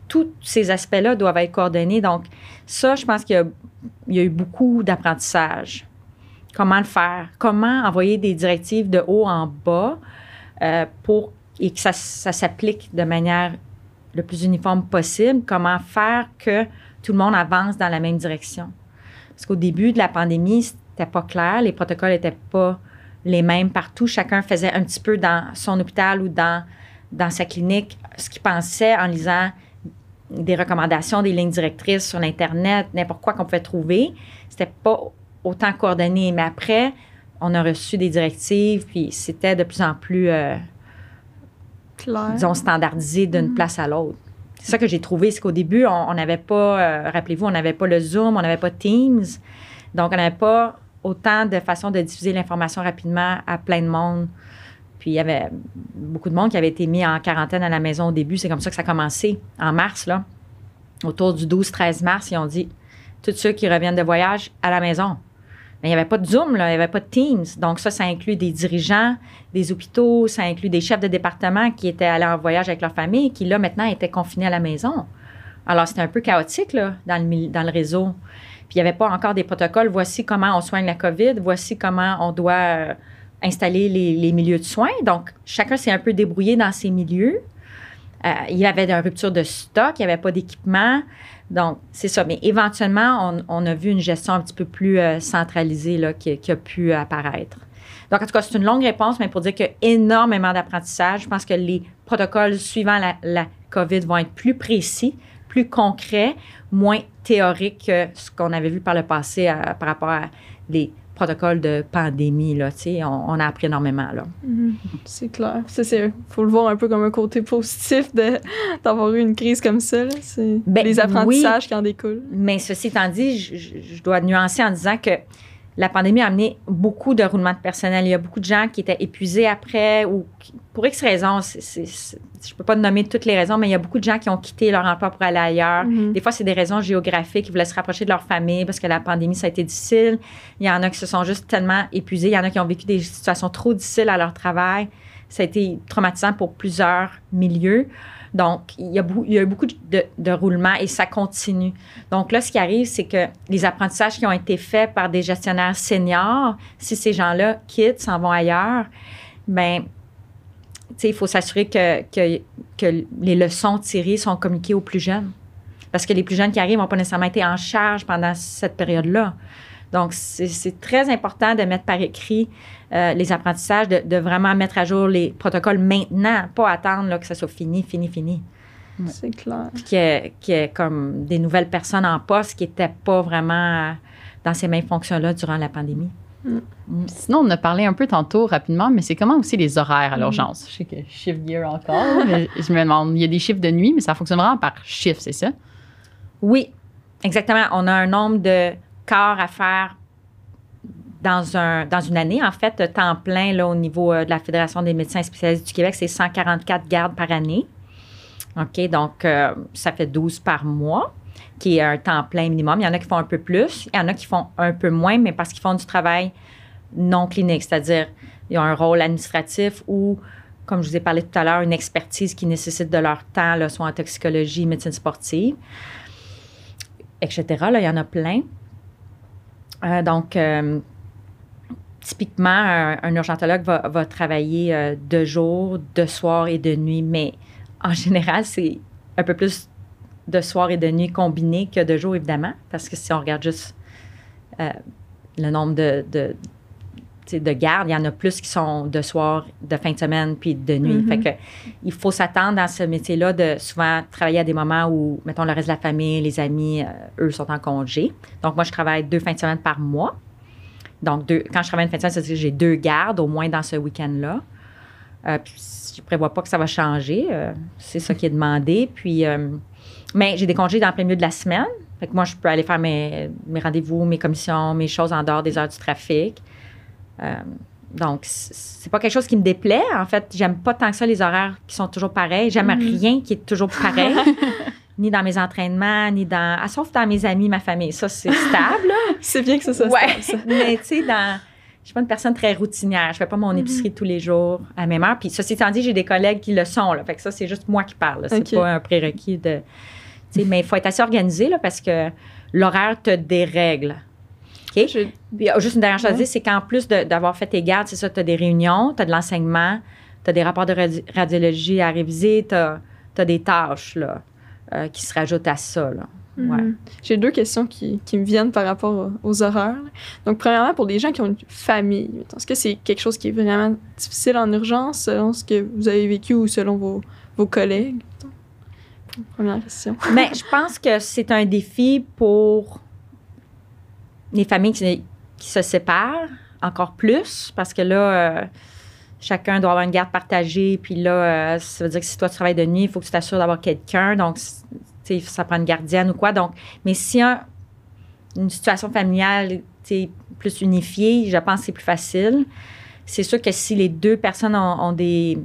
tous ces aspects-là doivent être coordonnés. Donc, ça, je pense qu'il y, a eu beaucoup d'apprentissage. Comment le faire? Comment envoyer des directives de haut en bas pour et que ça, ça s'applique de manière le plus uniforme possible? Comment faire que tout le monde avance dans la même direction. Parce qu'au début de la pandémie, c'était pas clair, les protocoles n'étaient pas les mêmes partout. Chacun faisait un petit peu dans son hôpital ou dans, dans sa clinique ce qu'il pensait en lisant des recommandations, des lignes directrices sur l'Internet, n'importe quoi qu'on pouvait trouver. C'était pas autant coordonné. Mais après, on a reçu des directives, puis c'était de plus en plus, euh, disons, standardisé d'une mm. place à l'autre. C'est ça que j'ai trouvé, c'est qu'au début, on n'avait pas, euh, rappelez-vous, on n'avait pas le Zoom, on n'avait pas Teams. Donc, on n'avait pas autant de façons de diffuser l'information rapidement à plein de monde. Puis, il y avait beaucoup de monde qui avait été mis en quarantaine à la maison au début. C'est comme ça que ça a commencé, en mars, là. Autour du 12-13 mars, ils ont dit, tous ceux qui reviennent de voyage à la maison. Il n'y avait pas de Zoom, il n'y avait pas de Teams. Donc, ça, ça inclut des dirigeants des hôpitaux, ça inclut des chefs de département qui étaient allés en voyage avec leur famille, qui, là, maintenant, étaient confinés à la maison. Alors, c'était un peu chaotique, là, dans le, réseau. Puis, il n'y avait pas encore des protocoles. Voici comment on soigne la COVID. Voici comment on doit euh, installer les, milieux de soins. Donc, chacun s'est un peu débrouillé dans ses milieux. Euh, il y avait des ruptures de stock, il n'y avait pas d'équipement. Donc, c'est ça. Mais éventuellement, on, a vu une gestion un petit peu plus euh, centralisée là, qui, a pu apparaître. Donc, en tout cas, c'est une longue réponse, mais pour dire qu'il y a énormément d'apprentissage. Je pense que les protocoles suivant la, COVID vont être plus précis, plus concrets, moins théoriques que ce qu'on avait vu par le passé euh, par rapport à des protocole de pandémie. Là, on, on a appris énormément. Là. Mm-hmm. C'est clair. Il faut le voir un peu comme un côté positif d'avoir eu une crise comme ça. C'est ben, les apprentissages qui en découlent. Mais ceci étant dit, je, je dois nuancer en disant que la pandémie a amené beaucoup de roulements de personnel. Il y a beaucoup de gens qui étaient épuisés après ou pour X raisons. je ne peux pas nommer toutes les raisons, mais il y a beaucoup de gens qui ont quitté leur emploi pour aller ailleurs. Mm-hmm. Des fois, c'est des raisons géographiques. Ils voulaient se rapprocher de leur famille parce que la pandémie, ça a été difficile. Il y en a qui se sont juste tellement épuisés. Il y en a qui ont vécu des situations trop difficiles à leur travail. Ça a été traumatisant pour plusieurs milieux. Donc, il y a, il beaucoup de, de roulements et ça continue. Donc là, ce qui arrive, c'est que les apprentissages qui ont été faits par des gestionnaires seniors, si ces gens-là quittent, s'en vont ailleurs, bien, il faut s'assurer que, les leçons tirées sont communiquées aux plus jeunes. Parce que les plus jeunes qui arrivent n'ont pas nécessairement été en charge pendant cette période-là. Donc, c'est très important de mettre par écrit euh, les apprentissages, de, vraiment mettre à jour les protocoles maintenant, pas attendre là, que ça soit fini, fini, fini. C'est clair. Qu'il y, ait, comme des nouvelles personnes en poste qui n'étaient pas vraiment dans ces mêmes fonctions-là durant la pandémie. Mm. Mm. Sinon, on a parlé un peu tantôt rapidement, mais c'est comment aussi les horaires à mm. l'urgence? Je sais que shift gear encore, mais je me demande, il y a des chiffres de nuit, mais ça fonctionne vraiment par chiffre, c'est ça? Oui, exactement. On a un nombre de corps à faire dans, un, dans une année. En fait, temps plein là, au niveau euh, de la Fédération des médecins spécialistes du Québec, c'est 144 gardes par année. OK, donc euh, ça fait 12 par mois, qui est un temps plein minimum. Il y en a qui font un peu plus, il y en a qui font un peu moins, mais parce qu'ils font du travail non clinique, c'est-à-dire ils ont un rôle administratif ou, comme je vous ai parlé tout à l'heure, une expertise qui nécessite de leur temps, soit en toxicologie, médecine sportive, etc. Là, il y en a plein. Euh, donc, typiquement, un, urgentologue va, travailler euh, de jour, de soir et de nuit, mais en général, c'est un peu plus de soir et de nuit combinés que de jour, évidemment, parce que si on regarde juste euh, le nombre de, de, de gardes, il y en a plus qui sont de soir, de fin de semaine, puis de nuit. Fait que, il faut s'attendre dans ce métier-là de souvent travailler à des moments où, mettons, le reste de la famille, les amis, euh, eux sont en congé. Donc, moi, je travaille deux fins de semaine par mois. Donc, quand je travaille une fin de semaine, c'est que j'ai deux gardes au moins dans ce week-end-là. Euh, puis je prévois pas que ça va changer. Euh, c'est ça qui est demandé. Puis, euh, mais j'ai des congés dans le plein milieu de la semaine. Fait que moi, je peux aller faire mes, mes rendez-vous, mes commissions, mes choses en dehors des heures du trafic. Donc, c'est pas quelque chose qui me déplaît. En fait, j'aime pas tant que ça les horaires qui sont toujours pareils. J'aime Mhm. rien qui est toujours pareil, ni dans mes entraînements, ni dans. ah, sauf dans mes amis, ma famille. Ça, c'est stable. C'est bien que ça, se Ouais. ça. Mais tu sais, dans. Je suis pas une personne très routinière. Je fais pas mon Mhm. épicerie tous les jours à même heure. Puis, ceci étant dit, j'ai des collègues qui le sont. Là. Fait que ça, c'est juste moi qui parle. là. C'est pas un prérequis de. tu sais, mais il faut être assez organisé là, parce que l'horaire te dérègle. OK? Je- Puis, euh, juste une dernière chose à dire, c'est qu'en plus d'avoir fait tes gardes, c'est ça, tu as des réunions, tu as de l'enseignement, tu as des rapports de radi- radiologie à réviser, tu as, des tâches là, euh, qui se rajoutent à ça. Là. Ouais. Mhm. J'ai deux questions qui, qui me viennent par rapport aux, là. Donc, premièrement, pour les gens qui ont une famille, est-ce que c'est quelque chose qui est vraiment difficile en urgence selon ce que vous avez vécu ou selon vos, vos collègues? Première question. Mais je pense que c'est un défi pour les familles qui, qui se séparent encore plus parce que là, euh, chacun doit avoir une garde partagée. Puis là, euh, ça veut dire que si toi tu travailles de nuit, il faut que tu t'assures d'avoir quelqu'un. Donc, ça prend une gardienne ou quoi. Donc, mais si un- une situation familiale sais, plus unifiée, je pense que c'est plus facile. C'est sûr que si les deux personnes ont, ont des,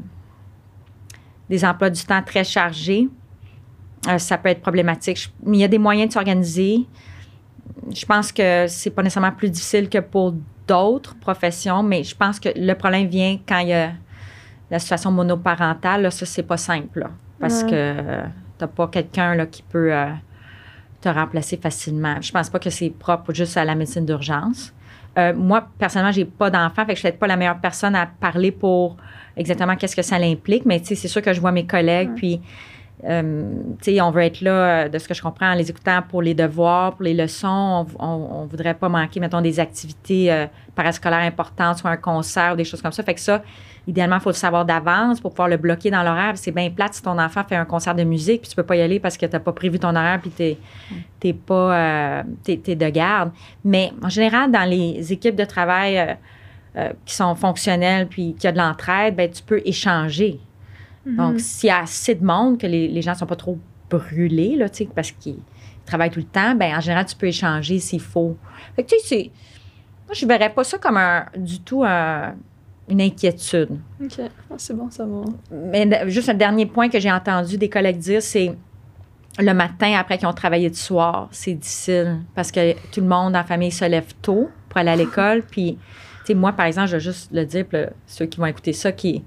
des emplois du temps très chargés, euh, ça peut être problématique. Je- mais il y a des moyens de s'organiser. Je pense que c'est pas nécessairement plus difficile que pour d'autres professions, mais je pense que le problème vient quand il y a la situation monoparentale. Là, ça, c'est pas simple. là, parce Ouais. que euh, t'as pas quelqu'un qui peut euh, te remplacer facilement. Je pense pas que c'est propre juste à la médecine d'urgence. Euh, moi, personnellement, j'ai pas d'enfant, fait que je suis peut-être pas la meilleure personne à parler pour exactement qu'est-ce que ça l'implique, mais c'est sûr que je vois mes collègues, Ouais. puis on veut être là, euh, de ce que je comprends, en les écoutant pour les devoirs, pour les leçons. On, on voudrait pas manquer, mettons, des activités euh, parascolaires importantes, soit un concert ou des choses comme ça. Fait que ça, idéalement, il faut le savoir d'avance pour pouvoir le bloquer dans l'horaire. C'est bien plate si ton enfant fait un concert de musique, puis tu peux pas y aller parce que tu n'as pas prévu ton horaire, puis tu n'es pas euh, t'es de garde. Mais en général, dans les équipes de travail euh, euh, qui sont fonctionnelles, puis qui a de l'entraide, ben, tu peux échanger. Donc, s'il y a assez de monde, que les, les gens ne sont pas trop brûlés, là, parce qu'ils travaillent tout le temps, ben en général, tu peux échanger s'il faut. Fait que, tu sais, moi, je ne verrais pas ça comme un, du tout un- une inquiétude. OK. Ah, c'est bon, ça va. Mais juste un dernier point que j'ai entendu des collègues dire, c'est le matin après qu'ils ont travaillé du soir, c'est difficile parce que tout le monde la famille se lève tôt pour aller à l'école. Puis, tu sais, moi, par exemple, je vais juste le dire, là, ceux qui vont écouter ça, qui,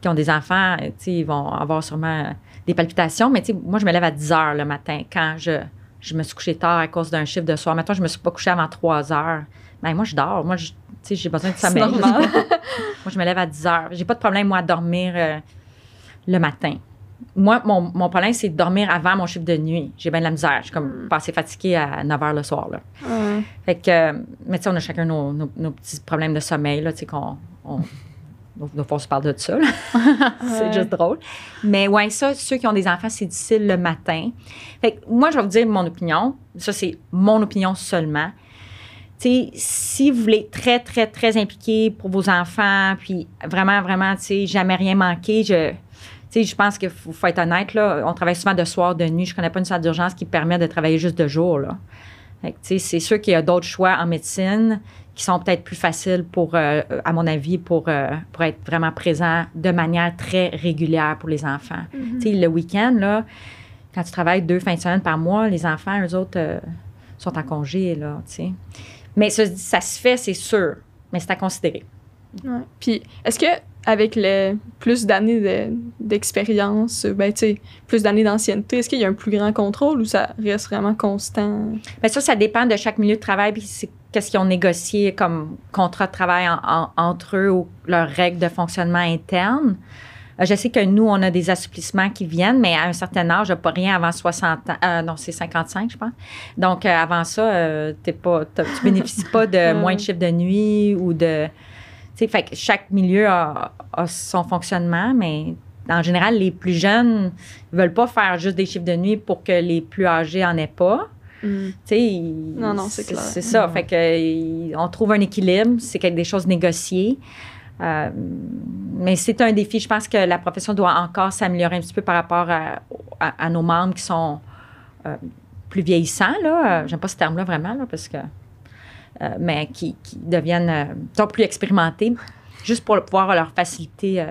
qui ont des enfants, ils vont avoir sûrement des palpitations. Mais, moi, je me lève à 10 heures le matin quand je, je me suis couchée tard à cause d'un chiffre de soir. Maintenant, je me suis pas couchée avant 3 heures. Ben, moi, je dors. Moi, je- tu sais, j'ai besoin de sommeil. Moi, je me lève à 10 heures. J'ai pas de problème, moi, à dormir euh, le matin. Moi, mon, mon problème, c'est de dormir avant mon chiffre de nuit. J'ai bien de la misère. Je suis comme pas assez fatiguée à 9 heures le soir. Là. Fait que, euh, mais tu sais, on a chacun nos, nos- nos petits problèmes de sommeil, là, tu sais, qu'on. On, fois, on se parle de ça, c'est juste drôle. Mais ouais, ça, ceux qui ont des enfants, c'est difficile le matin. Fait que moi, je vais vous dire mon opinion. Ça, c'est mon opinion seulement. Si vous voulez être très, très, très impliqué pour vos enfants, puis vraiment, vraiment, tu sais, jamais rien manquer, je. Je pense qu'il faut, faut être honnête, là. On travaille souvent de soir, de nuit. Je connais pas une salle d'urgence qui permet de travailler juste de jour, là. C'est sûr qu'il y a d'autres choix en médecine qui sont peut-être plus faciles pour, euh, à mon avis, pour, euh, pour être vraiment présent de manière très régulière pour les enfants. Tu sais, le week-end, là, quand tu travailles deux fins de semaine par mois, les enfants, eux autres, euh, sont en congé, là, tu sais. Mais ça, ça se fait, c'est sûr, mais c'est à considérer. Ouais. Puis, est-ce que avec le plus d'années de- d'expérience, ben, tu sais, plus d'années d'ancienneté, est-ce qu'il y a un plus grand contrôle ou ça reste vraiment constant? Bien, ça, ça dépend de chaque milieu de travail, puis c'est qu'est-ce qu'ils ont négocié comme contrat de travail en- en- entre eux ou leurs règles de fonctionnement interne? Euh, Je sais que nous, on a des assouplissements qui viennent, mais à un certain âge, pas rien avant 60 ans. Euh, non, c'est 55, je pense. Donc, euh, avant ça, euh, t'es pas, tu bénéficies pas de moins de chiffres de nuit ou de. Tu sais, fait que chaque milieu a, a son fonctionnement, mais en général, les plus jeunes ne veulent pas faire juste des chiffres de nuit pour que les plus âgés en aient pas. Tu sais, ils- Non, non, c'est clair. C'est ça. Fait que, on trouve un équilibre. C'est quelque des choses négociées. Euh, mais c'est un défi. Je pense que la profession doit encore s'améliorer un petit peu par rapport à, nos membres qui sont euh, plus vieillissants. Là. J'aime pas ce terme-là vraiment, là, parce que. mais qui, qui deviennent plus expérimentés, juste pour pouvoir leur faciliter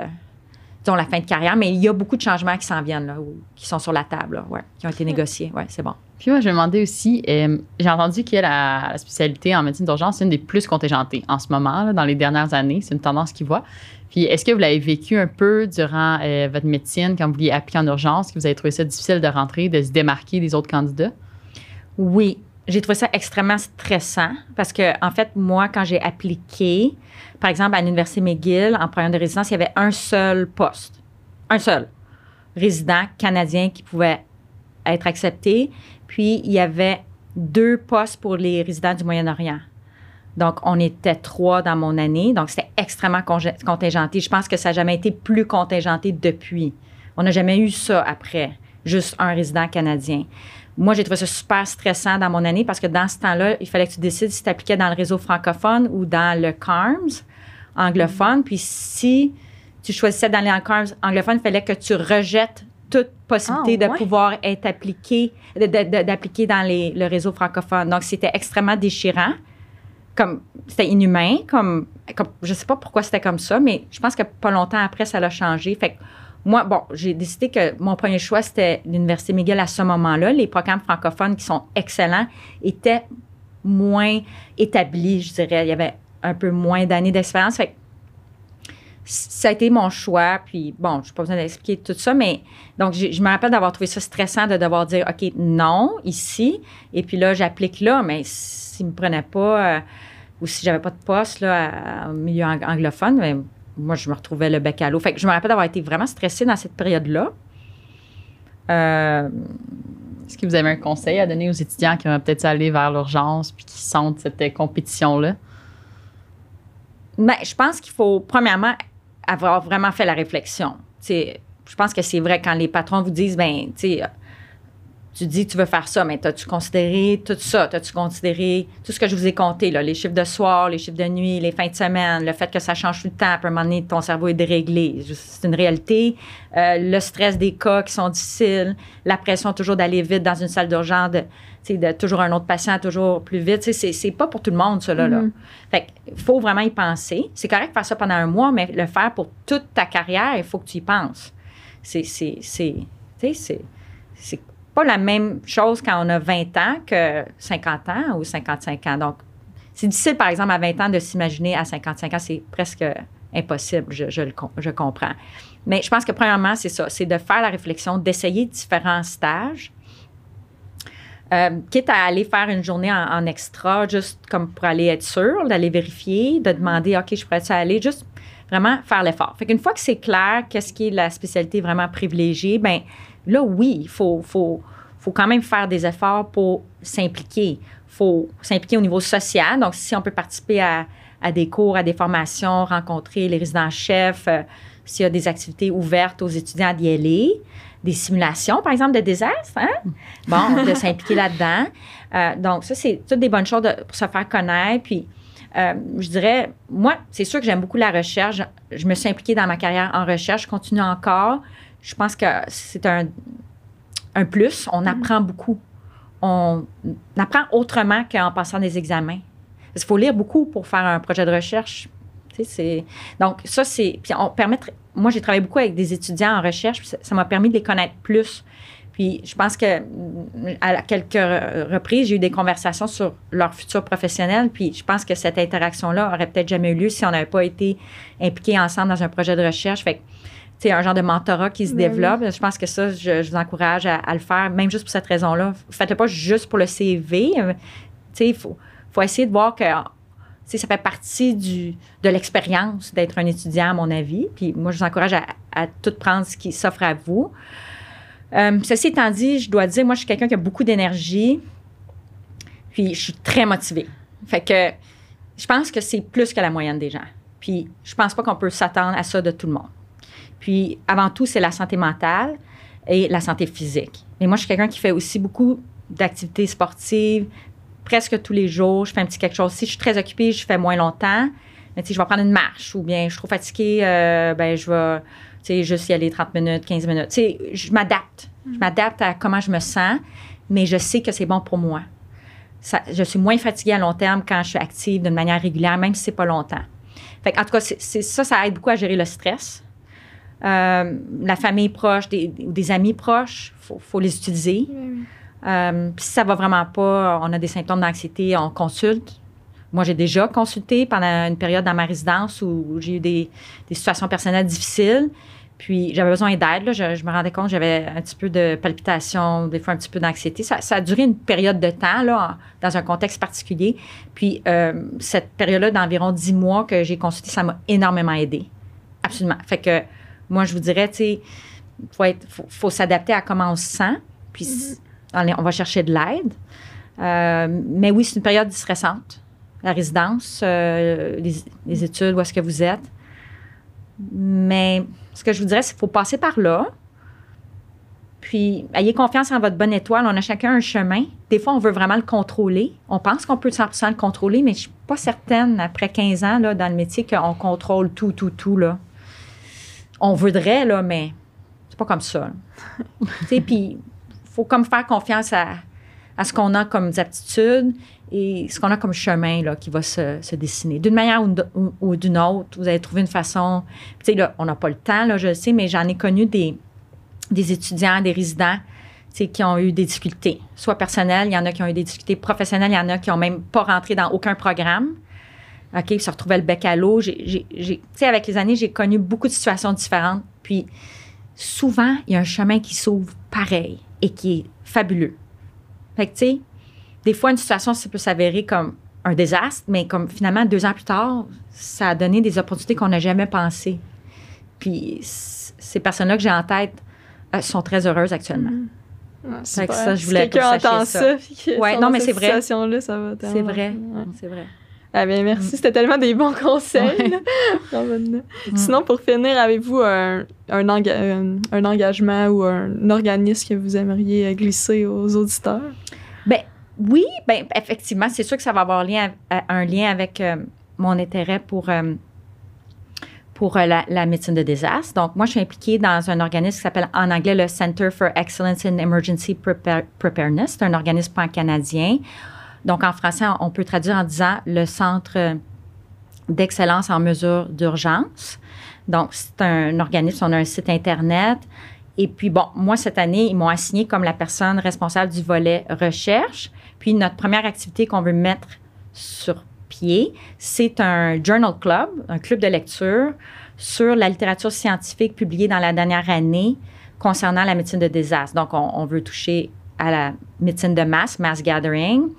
disons, la fin de carrière. Mais il y a beaucoup de changements qui s'en viennent, là, qui sont sur la table, ouais, qui ont été négociés. Oui, c'est bon. Puis moi, je me demandais aussi, euh, j'ai entendu que la, spécialité en médecine d'urgence, c'est une des plus contingentées en ce moment, dans les dernières années. C'est une tendance qui voit. Puis est-ce que vous l'avez vécu un peu durant euh, votre médecine quand vous vouliez appliquer en urgence, que vous avez trouvé ça difficile de rentrer, de se démarquer des autres candidats? Oui, j'ai trouvé ça extrêmement stressant parce que, en fait, moi, quand j'ai appliqué, par exemple, à l'Université McGill, en première de résidence, il y avait un seul poste. Un seul résident canadien qui pouvait être accepté. Puis, il y avait deux postes pour les résidents du Moyen-Orient. Donc, on était trois dans mon année. Donc, c'était extrêmement contingenté. Je pense que ça n'a jamais été plus contingenté depuis. On n'a jamais eu ça après, juste un résident canadien. Moi, j'ai trouvé ça super stressant dans mon année parce que dans ce temps-là, il fallait que tu décides si tu appliquais dans le réseau francophone ou dans le CARMS anglophone. Puis si tu choisissais d'aller en CARMS anglophone, il fallait que tu rejettes toute possibilité ah, de pouvoir être appliqué, d'appliquer dans les, le réseau francophone. Donc, c'était extrêmement déchirant. Comme, c'était inhumain, comme, comme, je sais pas pourquoi c'était comme ça, mais je pense que pas longtemps après, ça l'a changé. Fait que moi, bon, j'ai décidé que mon premier choix, c'était l'Université McGill à ce moment-là. Les programmes francophones qui sont excellents étaient moins établis, je dirais. Il y avait un peu moins d'années d'expérience. Fait ça a été mon choix. Puis, bon, je n'ai pas besoin d'expliquer tout ça, mais donc, je, me rappelle d'avoir trouvé ça stressant de devoir dire, OK, non, ici. Et puis là, j'applique là, mais s'ils ne me prenaient pas, euh, ou si j'avais pas de poste là, au milieu anglophone, mais moi, je me retrouvais le bec à l'eau. Fait que je me rappelle d'avoir été vraiment stressée dans cette période-là. Euh, Est-ce que vous avez un conseil à donner aux étudiants qui vont peut-être aller vers l'urgence puis qui sentent cette compétition-là? Bien, je pense qu'il faut, premièrement, avoir vraiment fait la réflexion. je pense que c'est vrai quand les patrons vous disent, ben, tu tu dis tu veux faire ça, mais as-tu considéré tout ça? As-tu considéré tout ce que je vous ai compté, là, les chiffres de soir, les chiffres de nuit, les fins de semaine, le fait que ça change tout le temps, à un moment donné, ton cerveau est déréglé. C'est une réalité. Euh, le stress des cas qui sont difficiles, la pression toujours d'aller vite dans une salle d'urgence, de, de toujours un autre patient, toujours plus vite. C'est pas pour tout le monde, cela. Là. Mm-hmm. Fait il faut vraiment y penser. C'est correct de faire ça pendant un mois, mais le faire pour toute ta carrière, il faut que tu y penses. C'est la même chose quand on a 20 ans que 50 ans ou 55 ans. Donc, c'est difficile, par exemple, à 20 ans de s'imaginer à 55 ans. C'est presque impossible, je, je, comprends. Mais je pense que, premièrement, c'est ça, c'est de faire la réflexion, d'essayer différents stages. Euh, quitte à aller faire une journée en, extra, juste comme pour aller être sûr, d'aller vérifier, de demander, OK, je pourrais aller, juste vraiment faire l'effort. Fait qu'une fois que c'est clair, qu'est-ce qui est la spécialité vraiment privilégiée, ben là, oui, il faut, faut, faut quand même faire des efforts pour s'impliquer. Il faut s'impliquer au niveau social. Donc, si on peut participer à, des cours, à des formations, rencontrer les résidents-chefs, euh, s'il y a des activités ouvertes aux étudiants d'y aller, des simulations, par exemple, de désastres, hein? Bon, de s'impliquer là-dedans. Euh, donc, ça, c'est toutes des bonnes choses pour se faire connaître. Puis, euh, je dirais, moi, c'est sûr que j'aime beaucoup la recherche. Je me suis impliquée dans ma carrière en recherche. Je continue encore. Je pense que c'est un, un plus. On mm. apprend beaucoup. On apprend autrement qu'en passant des examens. Il faut lire beaucoup pour faire un projet de recherche. Donc, ça, c'est. Puis, on permet. Moi, j'ai travaillé beaucoup avec des étudiants en recherche, ça m'a permis de les connaître plus. Puis, je pense que à quelques reprises, j'ai eu des conversations sur leur futur professionnel. Puis, je pense que cette interaction-là aurait peut-être jamais eu lieu si on n'avait pas été impliqués ensemble dans un projet de recherche. Fait c'est un genre de mentorat qui se ben développe. Je pense que ça, je, vous encourage à, le faire, même juste pour cette raison-là. Faites-le pas juste pour le CV. Il faut, faut essayer de voir que ça fait partie du, de l'expérience d'être un étudiant, à mon avis. Puis moi, je vous encourage à, tout prendre ce qui s'offre à vous. Euh, ceci étant dit, je dois dire, moi, je suis quelqu'un qui a beaucoup d'énergie. Puis je suis très motivée. Fait que je pense que c'est plus que la moyenne des gens. Puis je pense pas qu'on peut s'attendre à ça de tout le monde. Puis, avant tout, c'est la santé mentale et la santé physique. Mais moi, je suis quelqu'un qui fait aussi beaucoup d'activités sportives, presque tous les jours. Je fais un petit quelque chose. Si je suis très occupée, je fais moins longtemps. Mais tu sais, je vais prendre une marche ou bien je suis trop fatiguée, euh, ben je vais, tu sais, juste y aller 30 minutes, 15 minutes. Tu sais, je m'adapte. Je m'adapte à comment je me sens, mais je sais que c'est bon pour moi. Ça- je suis moins fatiguée à long terme quand je suis active d'une manière régulière, même si c'est pas longtemps. Fait en tout cas, c'est- ça, ça aide beaucoup à gérer le stress. Euh, la famille proche des, ou des amis proches, il faut, faut les utiliser. Euh, si ça va vraiment pas, on a des symptômes d'anxiété, on consulte. Moi, j'ai déjà consulté pendant une période dans ma résidence où j'ai eu des, des situations personnelles difficiles. Puis j'avais besoin d'aide. Je, je me rendais compte que j'avais un petit peu de palpitations, des fois un petit peu d'anxiété. Ça, ça a duré une période de temps, là, en- dans un contexte particulier. Puis euh, cette période-là d'environ 10 mois que j'ai consulté, ça m'a énormément aidé. Absolument. Fait que moi, je vous dirais, tu sais, faut, faut, faut s'adapter à comment on se sent. Puis on, est- on va chercher de l'aide. Euh, mais oui, c'est une période stressante. La résidence, euh, les, les études, où est-ce que vous êtes. Mais ce que je vous dirais, c'est qu'il faut passer par là. Puis, ayez confiance en votre bonne étoile. On a chacun un chemin. Des fois, on veut vraiment le contrôler. On pense qu'on peut 100% le contrôler, mais je ne suis pas certaine, après 15 ans là, dans le métier, qu'on contrôle tout, tout, tout. Là. On voudrait, là, mais c'est pas comme ça. là. Tu sais, puis, il faut comme faire confiance à, à ce qu'on a comme aptitudes et ce qu'on a comme chemin là, qui va se, se dessiner. D'une manière ou, d- ou- ou d'une autre, vous allez trouver une façon. Tu sais, là, on n'a pas le temps, là, je le sais, mais j'en ai connu des, des étudiants, des résidents qui ont eu des difficultés, soit personnelles, il y en a qui ont eu des difficultés professionnelles, il y en a qui n'ont même pas rentré dans aucun programme. OK, se retrouvaient le bec à l'eau. Tu sais, avec les années, j'ai connu beaucoup de situations différentes. Puis, souvent, il y a un chemin qui s'ouvre pareil et qui est fabuleux. Fait que, tu sais, des fois, une situation, ça peut s'avérer comme un désastre, mais comme finalement, deux ans plus tard, ça a donné des opportunités qu'on n'a jamais pensées. Puis, ces personnes-là que j'ai en tête euh, sont très heureuses actuellement. Ouais, que super. ça, je voulais que vous sachiez ça. ça. Ouais, non, mais c'est vrai. situation-là, ça va C'est vrai. Ouais. C'est vrai. Ah bien, merci. C'était tellement des bons conseils. Ouais. Mm. Sinon, pour finir, avez-vous un, un, enga- un- engagement ou un organisme que vous aimeriez euh, glisser aux auditeurs? Ben oui, ben effectivement, c'est sûr que ça va avoir lien, un lien avec euh, mon intérêt pour, euh, pour euh, la, la médecine de désastre. Donc, moi, je suis impliquée dans un organisme qui s'appelle en anglais le Center for Excellence in Emergency Prepar- Preparedness. C'est un organisme pan-canadien. Donc, en français, on peut traduire en disant le Centre d'excellence en mesure d'urgence. Donc, c'est un organisme, on a un site Internet. Et puis, bon, moi, cette année, ils m'ont assigné comme la personne responsable du volet recherche. Puis, notre première activité qu'on veut mettre sur pied, c'est un journal club, un club de lecture sur la littérature scientifique publiée dans la dernière année concernant la médecine de désastre. Donc, on, on veut toucher à la médecine de masse, mass gathering,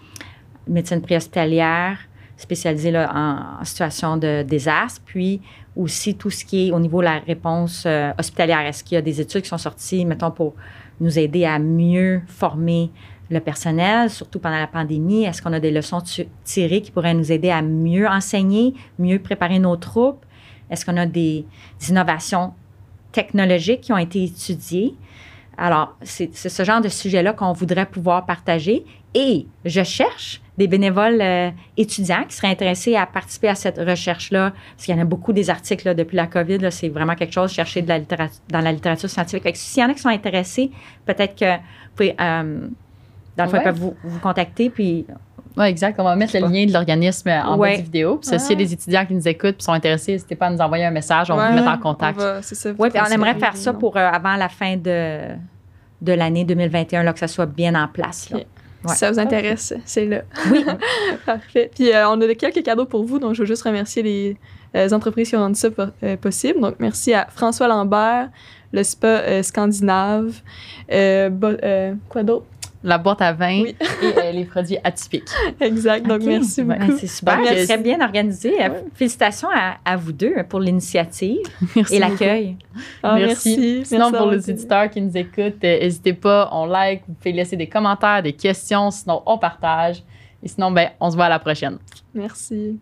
médecine préhospitalière, spécialisée en, situation de désastre, puis aussi tout ce qui est au niveau de la réponse euh, hospitalière. Est-ce qu'il y a des études qui sont sorties, mettons, pour nous aider à mieux former le personnel, surtout pendant la pandémie? Est-ce qu'on a des leçons tirées qui pourraient nous aider à mieux enseigner, mieux préparer nos troupes? Est-ce qu'on a des innovations technologiques qui ont été étudiées? Alors, c'est ce genre de sujet-là qu'on voudrait pouvoir partager. Et je cherche des bénévoles euh, étudiants qui seraient intéressés à participer à cette recherche-là, parce qu'il y en a beaucoup des articles là, depuis la COVID. C'est vraiment quelque chose, chercher de la dans la littérature scientifique. Fait que S'il y en a qui sont intéressés, peut-être que vous pouvez, euh, dans le Ouais. vous, vous contacter, puis Oui, exact. On va mettre le pas. lien de l'organisme en Ouais. bas de vidéo. Puis s'il y a Ouais. des étudiants qui nous écoutent et sont intéressés, n'hésitez pas à nous envoyer un message. On va vous mettre en on contact. Oui, puis on aimerait faire ça pour euh, avant la fin de, de l'année 2021, là, que ça soit bien en place. là. Ok. Ouais. Si ça vous intéresse, c'est là. Oui. Parfait. Puis euh, on a quelques cadeaux pour vous, donc je veux juste remercier les euh, entreprises qui ont rendu ça po- euh, possible. Donc merci à François Lambert, le spa euh, scandinave, euh, bo- euh, quoi d'autre? La boîte à vin Oui. et euh, les produits atypiques. Exact. Donc merci beaucoup. C'est super. Euh, très bien organisé. Euh, Félicitations à, à vous deux pour l'initiative et l'accueil. Ah, merci. merci. Sinon, Merci pour les éditeurs qui nous écoutent, euh, n'hésitez pas, on like, vous pouvez laisser des commentaires, des questions, sinon on partage. Et sinon, ben, on se voit à la prochaine. Merci.